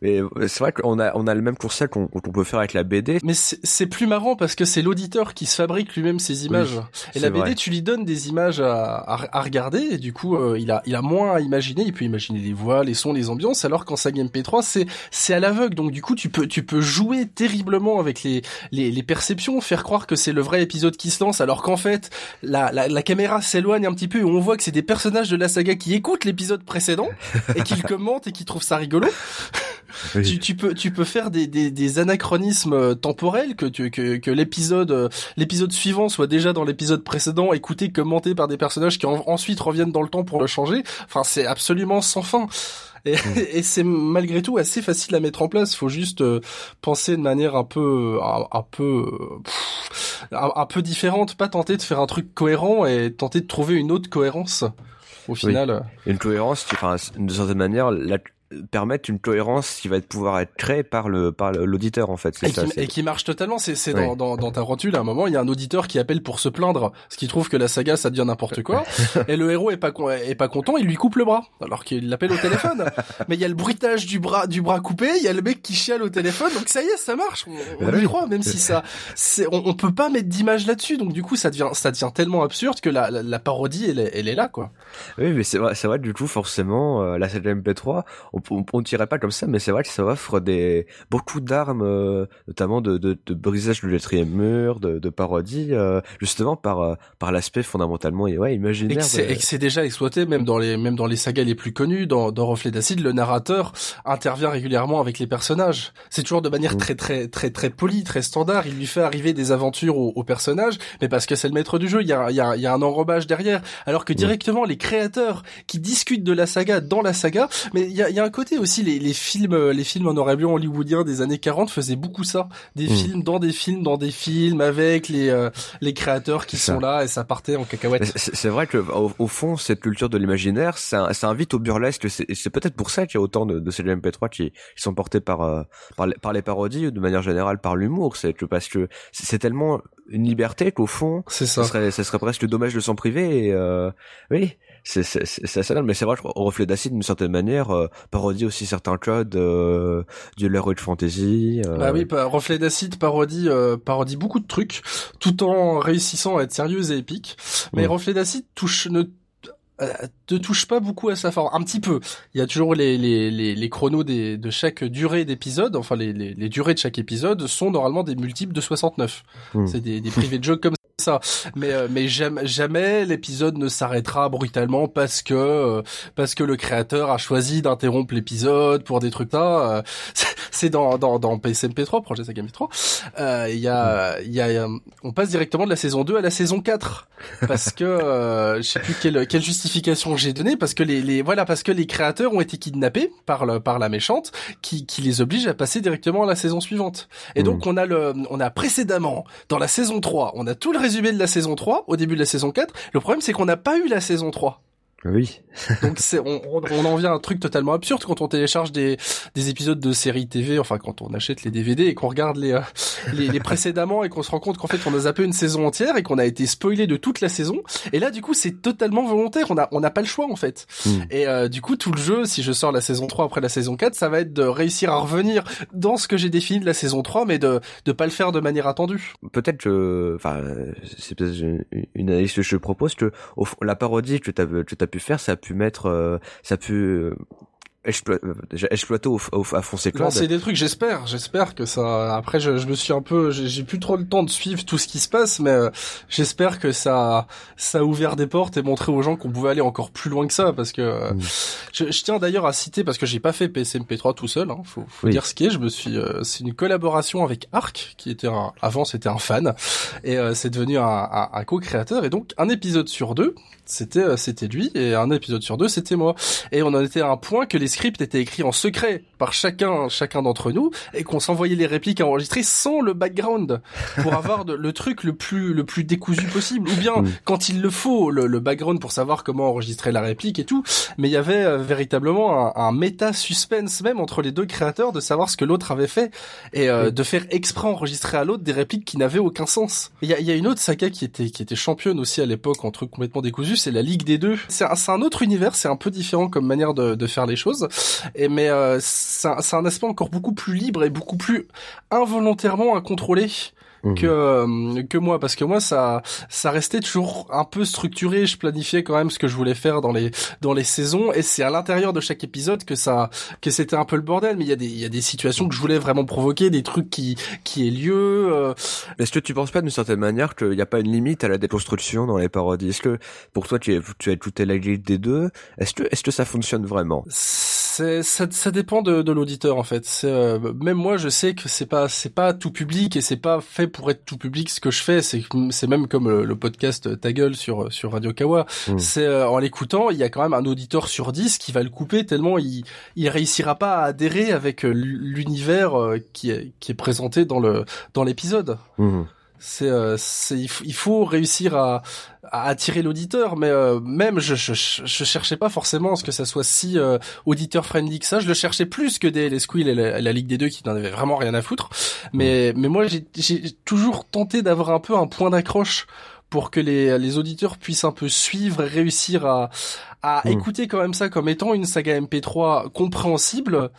Mais euh, c'est vrai qu'on a on a le même concept qu'on qu'on peut faire avec la BD. Mais c'est plus marrant parce que c'est l'auditeur qui se fabrique lui-même ses images. Oui, et la BD, vrai. tu lui donnes des images à, à, à regarder et du coup, euh, il a il a moins à imaginer. Il peut imaginer les voix, les sons, les ambiances. Alors qu'en saga MP3, c'est c'est à l'aveugle. Donc du coup, tu peux tu peux jouer terriblement avec les les, les perceptions, faire croire que c'est le vrai épisode qui se lance, alors qu'en fait, la la, la caméra s'éloigne un petit peu et on voit que c'est des personnages de la saga qui écoutent l'épisode précédent et qui le commentent et qui trouvent ça rigolo. Tu, tu peux tu peux faire des, des, des anachronismes euh, temporels que tu, que, que l'épisode euh, l'épisode suivant soit déjà dans l'épisode précédent écouté commenté par des personnages qui en- ensuite reviennent dans le temps pour le changer. Enfin c'est absolument sans fin. Et, et c'est malgré tout assez facile à mettre en place. Faut juste euh, penser de manière un peu un, un peu pff, un, un peu différente. Pas tenter de faire un truc cohérent et tenter de trouver une autre cohérence au final. Oui. Une cohérence, enfin, d'une certaine manière, la, permettre une cohérence qui va être, pouvoir être créée par le par l'auditeur en fait. C'est Et ça. qui, c'est- et qui marche totalement. C'est c'est Oui. dans, dans, dans ta rotule, à un moment, il y a un auditeur qui appelle pour se plaindre, ce qui trouve que la saga, ça devient n'importe quoi. et le héros est pas, con- est pas content, il lui coupe le bras, alors qu'il l'appelle au téléphone. Mais il y a le bruitage du bras, du bras coupé, il y a le mec qui chiale au téléphone, donc ça y est, ça marche. On, on Bah y croit, même si ça, c'est, on, on peut pas mettre d'image là-dessus. Donc du coup, ça devient, ça devient tellement absurde que la, la, la parodie, elle, est- elle est là, quoi. Oui, mais c'est vrai, c'est vrai. Du coup, forcément, euh, la saga MP3, on on, on dirait pas comme ça, mais c'est vrai que ça offre des beaucoup d'armes, euh, notamment de, de, de brisage du quatrième mur, de, de parodie, euh, justement par euh, par l'aspect fondamentalement et ouais Et imaginaire. que c'est de- et que c'est déjà exploité même dans les même dans les sagas les plus connues dans dans Reflet d'acide le narrateur intervient régulièrement avec les personnages. C'est toujours de manière très très très très polie très standard. Il lui fait arriver des aventures aux, aux personnages mais parce que c'est le maître du jeu il y a il y a y a un enrobage derrière. Alors que directement les créateurs qui discutent de la saga dans la saga mais il y a y a un côté aussi les les films euh, les films en noir et blanc hollywoodiens des années 40 faisaient beaucoup ça des Mm. films dans des films dans des films avec les euh, les créateurs qui sont ça. là et ça partait en cacahuète C'est vrai que au, au fond, cette culture de l'imaginaire, ça, ça invite au burlesque. C'est peut-être pour ça qu'il y a autant de, de ces MP3 qui, qui sont portés par, euh, par, les, par les parodies ou de manière générale par l'humour. C'est que parce que c'est tellement une liberté qu'au fond, ça. serait, ça serait presque dommage de s'en priver. Et, euh, oui, c'est assez dingue. Mais c'est vrai qu'au reflet d'acide, d'une certaine manière, euh, parodie aussi certains codes euh, de l'heroic fantasy. euh, Bah oui, Reflet d'acide parodie, euh, parodie beaucoup de trucs, tout en réussissant à être sérieuse et épique. Mais Mm. Reflet d'acide touche ne euh, te touche pas beaucoup à sa forme, un petit peu. Il y a toujours les les les, les chronos des de chaque durée d'épisode, enfin les, les les durées de chaque épisode sont normalement des multiples de 69. Mm. C'est des des privés de jeux comme ça. Mais euh, mais jamais jamais l'épisode ne s'arrêtera brutalement parce que euh, parce que le créateur a choisi d'interrompre l'épisode pour des trucs là. euh, c'est dans dans dans PSMP3 projet Saga MP3. Euh, Il y a il y a on passe directement de la saison 2 à la saison 4 parce que euh, je sais plus quelle quelle justification j'ai donnée parce que les les voilà parce que les créateurs ont été kidnappés par le par la méchante qui qui les oblige à passer directement à la saison suivante. Et donc on a le on a précédemment dans la saison 3, on a tout le résumé de la saison 3 au début de la saison 4. Le problème c'est qu'on n'a pas eu la saison 3. Oui. Donc c'est on, on, en vient à un truc totalement absurde quand on télécharge des, des épisodes de séries TV, enfin quand on achète les DVD et qu'on regarde les, euh, les, les précédemment et qu'on se rend compte qu'en fait on a zappé une saison entière et qu'on a été spoilé de toute la saison. Et là du coup c'est totalement volontaire, on a on n'a pas le choix en fait. Mm. Et euh, du coup tout le jeu, si je sors la saison 3 après la saison 4, ça va être de réussir à revenir dans ce que j'ai défini de la saison 3 mais de de pas le faire de manière attendue. peut-être que, enfin, c'est peut-être une, analyse que je propose que la parodie que que t'as pu faire, ça a pu mettre, euh, ça a pu euh, explo- euh, exploiter au, au, à ses codes. Lancer des trucs, j'espère, j'espère que ça. Après, je, je me suis un peu, j'ai plus trop le temps de suivre tout ce qui se passe, mais euh, j'espère que ça, ça a ouvert des portes et montré aux gens qu'on pouvait aller encore plus loin que ça, parce que euh, je, je tiens d'ailleurs à citer parce que j'ai pas fait PSMP3 tout seul, hein, faut, faut Oui. dire ce qui est. Je me suis, euh, c'est une collaboration avec Arc, qui était un, avant c'était un fan, et euh, c'est devenu un, un, un co-créateur, et donc un épisode sur deux, c'était euh, c'était lui, et un épisode sur deux, c'était moi. Et on en était à un point que les scripts étaient écrits en secret par chacun chacun d'entre nous, et qu'on s'envoyait les répliques à enregistrer sans le background pour avoir de- le truc le plus le plus décousu possible, ou bien quand il le faut le, le background pour savoir comment enregistrer la réplique et tout. Mais il y avait euh, véritablement un, un méta suspense même entre les deux créateurs de savoir ce que l'autre avait fait et euh, de faire exprès enregistrer à l'autre des répliques qui n'avaient aucun sens. Il y a, y a une autre saga qui était qui était championne aussi à l'époque en truc complètement décousu, c'est la Ligue des deux. C'est un, un autre univers, c'est un peu différent comme manière de, de faire les choses. Et mais euh, c'est un, un aspect encore beaucoup plus libre et beaucoup plus involontairement à que euh, que moi parce que moi ça ça restait toujours un peu structuré. Je planifiais quand même ce que je voulais faire dans les dans les saisons. Et c'est à l'intérieur de chaque épisode que ça que c'était un peu le bordel. Mais il y a des il y a des situations que je voulais vraiment provoquer des trucs qui qui aient lieu euh, Est-ce que tu penses pas d'une certaine manière qu'il n'y a pas une limite à la déconstruction dans les parodies? Est-ce que pour toi tu, es, tu as écouté la grille des deux? Est-ce que est-ce que ça fonctionne vraiment? C'est ça, ça dépend de, de l'auditeur en fait. C'est, euh, même moi je sais que c'est pas c'est pas tout public et c'est pas fait pour être tout public ce que je fais. C'est c'est même comme le, le podcast Ta gueule sur sur Radio Kawa. Mm. C'est euh, en l'écoutant il y a quand même un auditeur sur 10 qui va le couper tellement il il réussira pas à adhérer avec euh, l'univers euh, qui est qui est présenté dans le dans l'épisode. Mhm. C'est, euh, c'est, il faut- il faut réussir à, à attirer l'auditeur, mais euh, même je, je, je cherchais pas forcément à ce que ça soit si euh, auditeur friendly que ça. Je le cherchais plus que des les Squill et la, la Ligue des deux qui n'en avaient vraiment rien à foutre. Mais mais moi j'ai j'ai toujours tenté d'avoir un peu un point d'accroche pour que les les auditeurs puissent un peu suivre et réussir à à Mm. écouter quand même ça comme étant une saga MP3 compréhensible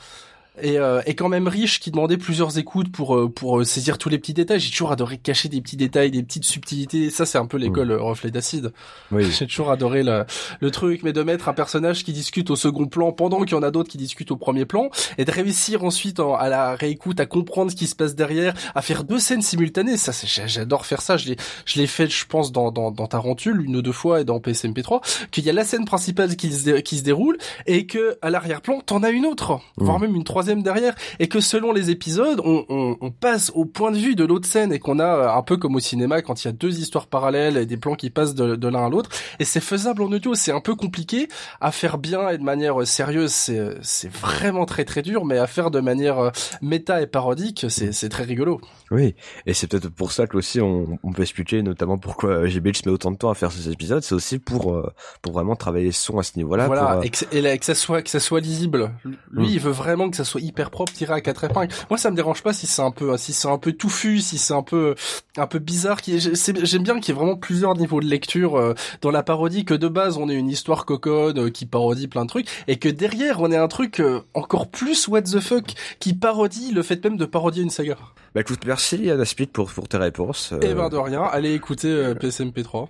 et, euh, et quand même riche qui demandait plusieurs écoutes pour euh, pour euh, saisir tous les petits détails. J'ai toujours adoré cacher des petits détails, des petites subtilités. Ça, c'est un peu l'école euh, reflet d'acide. Oui. J'ai toujours adoré le, le truc, mais de mettre un personnage qui discute au second plan pendant qu'il y en a d'autres qui discutent au premier plan, et de réussir ensuite en- à la réécoute à comprendre ce qui se passe derrière, à faire deux scènes simultanées. Ça, c'est j'a- j'adore faire ça. Je l'ai je l'ai fait, je pense, dans dans, dans Tarantule une ou deux fois et dans PSMP3, qu'il y a la scène principale qui se qui se déroule et que à l'arrière-plan, t'en as une autre, voire même une troisième derrière, et que selon les épisodes, on, on, on passe au point de vue de l'autre scène et qu'on a euh, un peu comme au cinéma quand il y a deux histoires parallèles et des plans qui passent de, de l'un à l'autre. Et c'est faisable en audio, c'est un peu compliqué à faire bien et de manière euh, sérieuse, c'est euh, c'est vraiment très très dur, mais à faire de manière méta et parodique, c'est c'est très rigolo. Oui, et c'est peut-être pour ça que aussi on, on peut expliquer notamment pourquoi GBH met autant de temps à faire ces épisodes. C'est aussi pour euh, pour vraiment travailler le son à ce niveau-là. voilà, pour, euh, et, que, et là, que ça soit que ça soit lisible. Lui, Mm. il veut vraiment que ça soit hyper propre, tiré à quatre épingles. Moi, ça me dérange pas si c'est un peu si c'est un peu touffu, si c'est un peu un peu bizarre. Est- j'aime bien qu'il y ait vraiment plusieurs niveaux de lecture euh, dans la parodie. Que de base, on ait une histoire coconne euh, qui parodie plein de trucs, et que derrière, on ait un truc euh, encore plus what the fuck qui parodie le fait même de parodier une saga. Bah écoute, merci Anna Speed pour pour tes réponses. Et Euh, ben de rien, allez écouter euh, PSMP3.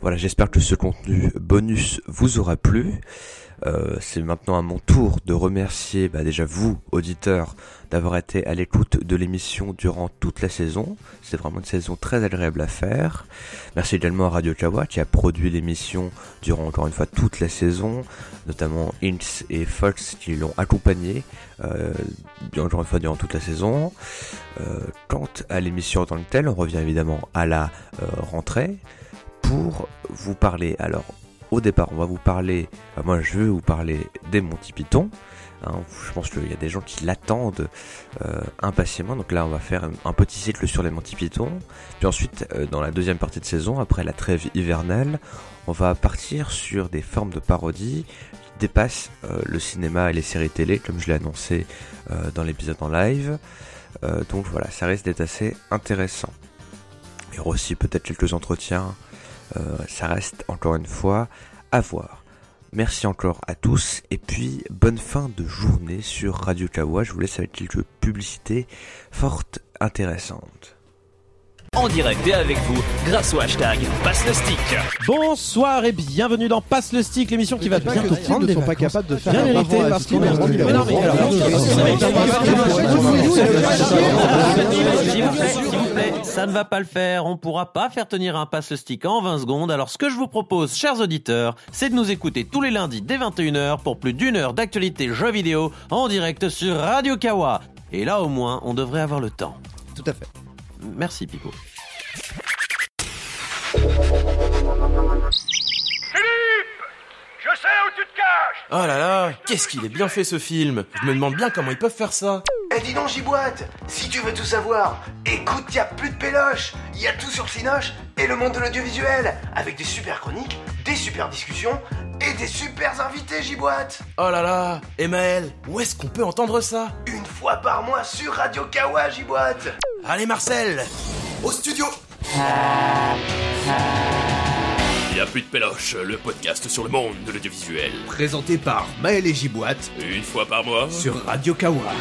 Voilà, j'espère que ce contenu bonus vous aura plu. Euh, c'est maintenant à mon tour de remercier bah, déjà vous, auditeurs, d'avoir été à l'écoute de l'émission durant toute la saison. C'est vraiment une saison très agréable à faire. Merci également à Radio Kawa qui a produit l'émission durant encore une fois toute la saison, notamment Inks et Fox qui l'ont accompagné euh, encore une fois durant toute la saison. Euh, quant à l'émission en tant que telle, on revient évidemment à la rentrée pour vous parler. Alors, au départ, on va vous parler. moi, je vais vous parler des Monty Python. Hein, je pense qu'il y a des gens qui l'attendent euh, impatiemment. Donc là, on va faire un, petit cycle sur les Monty Python. Puis ensuite, euh, dans la deuxième partie de saison, après la trêve hivernale, on va partir sur des formes de parodie qui dépassent euh, le cinéma et les séries télé, comme je l'ai annoncé dans l'épisode en live. Donc voilà, ça risque d'être assez intéressant. Il y aura aussi peut-être quelques entretiens. Euh, ça reste encore une fois à voir. Merci encore à tous et puis bonne fin de journée sur Radio Kawa. Je vous laisse avec quelques publicités fortes intéressantes. En direct et avec vous, grâce au hashtag Passe le stick. Bonsoir et bienvenue dans Passe le stick, l'émission qui va bientôt prendre ne sont pas capables de faire bien un mérité parce qu'on est Irwin. Mais non, mais alors, S'il vous plaît, s'il vous plaît, ça ne va pas le faire. On pourra pas faire tenir un passe stick en 20 secondes. Alors ce que je vous propose, chers auditeurs, c'est de nous écouter tous les lundis dès 21h pour plus d'une heure d'actualité jeux vidéo en direct sur Radio Kawa. Et là au moins, on devrait avoir le temps. Tout à fait. Merci Pipo. Tu te caches Oh là là, qu'est-ce qu'il est bien fait ce film Je me demande bien comment ils peuvent faire ça. Eh dis donc Giboite, si tu veux tout savoir, écoute, y a plus de péloche, y a tout sur Cinoche et le monde de l'audiovisuel, avec des super chroniques, des super discussions et des super invités Giboite. Oh là là, Emmaël, où est-ce qu'on peut entendre ça? Une fois par mois sur Radio Kawa Giboite. Allez Marcel, au studio A plus de péloche, le podcast sur le monde de l'audiovisuel. Présenté par Maël et Giboite Une fois par mois sur Radio Kawa.